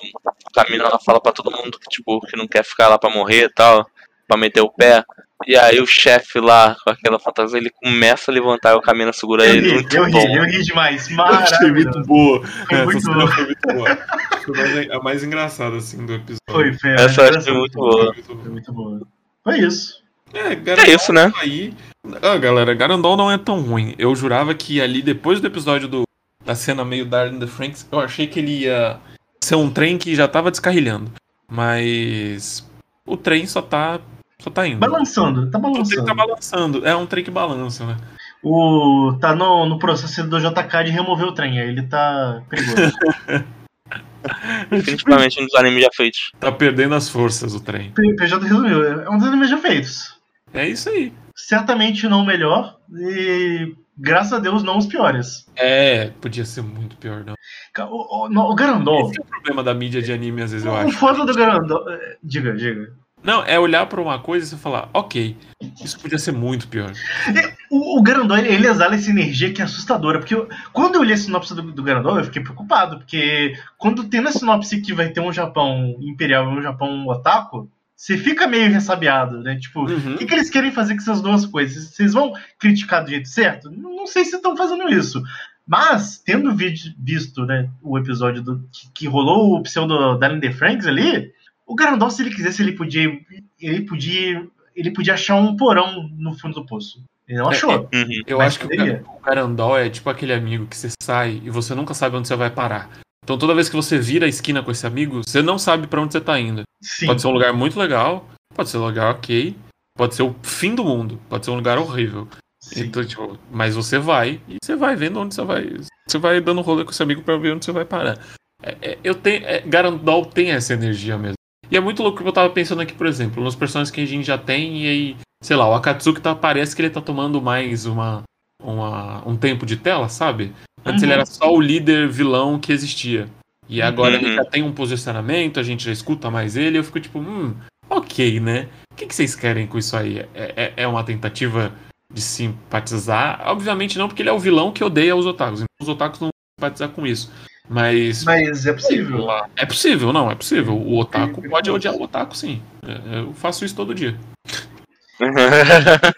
a mina ela fala pra todo mundo que, tipo, que não quer ficar lá pra morrer e tal. Pra meter o pé. E aí o chefe lá, com aquela fantasia, ele começa a levantar e o Camina segura Eu ele. ri, Muito eu ri, bom. eu ri demais. Eu achei muito boa. Foi Essa muito boa. foi muito boa. Foi mais- a mais engraçada, assim, do episódio. Foi, foi. Essa eu foi foi muito boa. Foi muito boa. Foi isso. É, Garandol É isso, né? Aí... Ah, galera, Garandol não é tão ruim. Eu jurava que ali, depois do episódio do, da cena meio Darling the Franks, eu achei que ele ia ser um trem que já tava descarrilhando. Mas o trem só tá, só tá indo. Balançando, tá O trem balançando. tá balançando. É um trem que balança, né? O, tá no, no processo do JK de remover o trem, aí ele tá perigoso. Definitivamente um dos animes já feitos. Tá perdendo as forças o trem. PJ resumiu, é um dos animes já feitos. É isso aí. Certamente não o melhor, e graças a Deus não os piores. É, podia ser muito pior, não. O, o, o Garandol, Esse é o problema da mídia de anime, às vezes, eu o acho. foda do Garandol. é, Diga, diga. Não, é olhar pra uma coisa e você falar, ok, isso podia ser muito pior. O, o Garandol, ele, ele exala essa energia que é assustadora. Porque eu- quando eu li a sinopse do, do Garandol, eu fiquei preocupado. Porque quando tem na sinopse que vai ter um Japão imperial e um Japão otaku, você fica meio ressabiado, né? Tipo, Uhum. o que, que eles querem fazer com essas duas coisas? Vocês vão criticar do jeito certo? Não sei se estão fazendo isso. Mas, tendo vi- visto né, o episódio do, que, que rolou o pseudo Darren The Franks ali, o Garandol, se ele quisesse, ele podia. Ele podia. Ele podia achar um porão no fundo do poço. Ele não É, achou. Uhum. Eu acho que o, o Garandol é tipo aquele amigo que você sai e você nunca sabe onde você vai parar. Então toda vez que você vira a esquina com esse amigo, você não sabe pra onde você tá indo. Sim. Pode ser um lugar muito legal, pode ser um lugar ok, pode ser o fim do mundo, pode ser um lugar horrível. sim. Então, tipo, mas você vai e você vai vendo onde você vai. Você vai dando rolê com esse amigo pra ver onde você vai parar. É, é, eu tenho. É, Garandol tem essa energia mesmo. E é muito louco que eu tava pensando aqui, por exemplo, nos personagens que a gente já tem, e aí, sei lá, o Akatsuki tá, parece que ele tá tomando mais uma, uma, um tempo de tela, sabe? Antes ele Uhum. era só o líder vilão que existia. E agora ele Uhum. já tem um posicionamento, a gente já escuta mais ele, eu fico tipo, hum, ok, né? O que, que vocês querem com isso aí? É, é, é uma tentativa de simpatizar? Obviamente não, porque ele é o vilão que odeia os otakus. Então os otakus não vão simpatizar com isso. Mas. Mas é possível. É possível, não, é possível. O otaku É, é pode odiar o otaku, sim. É, Eu faço isso todo dia.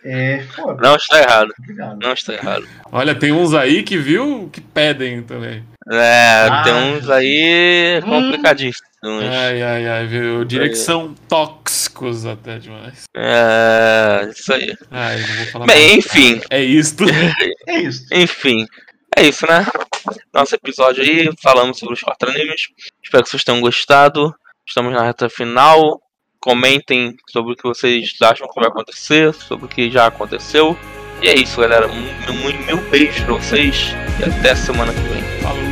É. Não está errado. Complicado. Não está errado. Olha, tem uns aí que viu que pedem também. É, Ah. tem uns aí Hum. complicadíssimos. Ai, ai, ai, viu? Direção tóxicos até demais. É, isso aí. Ai, não vou falar Bem, mais. enfim. É isto. É isso. Enfim, é isso, né? Nosso episódio aí, falamos sobre os quatro animes. Espero que vocês tenham gostado. Estamos na reta final. Comentem sobre o que vocês acham que vai acontecer, sobre o que já aconteceu. E é isso, galera. Um, um, mil beijos pra vocês e até semana que vem.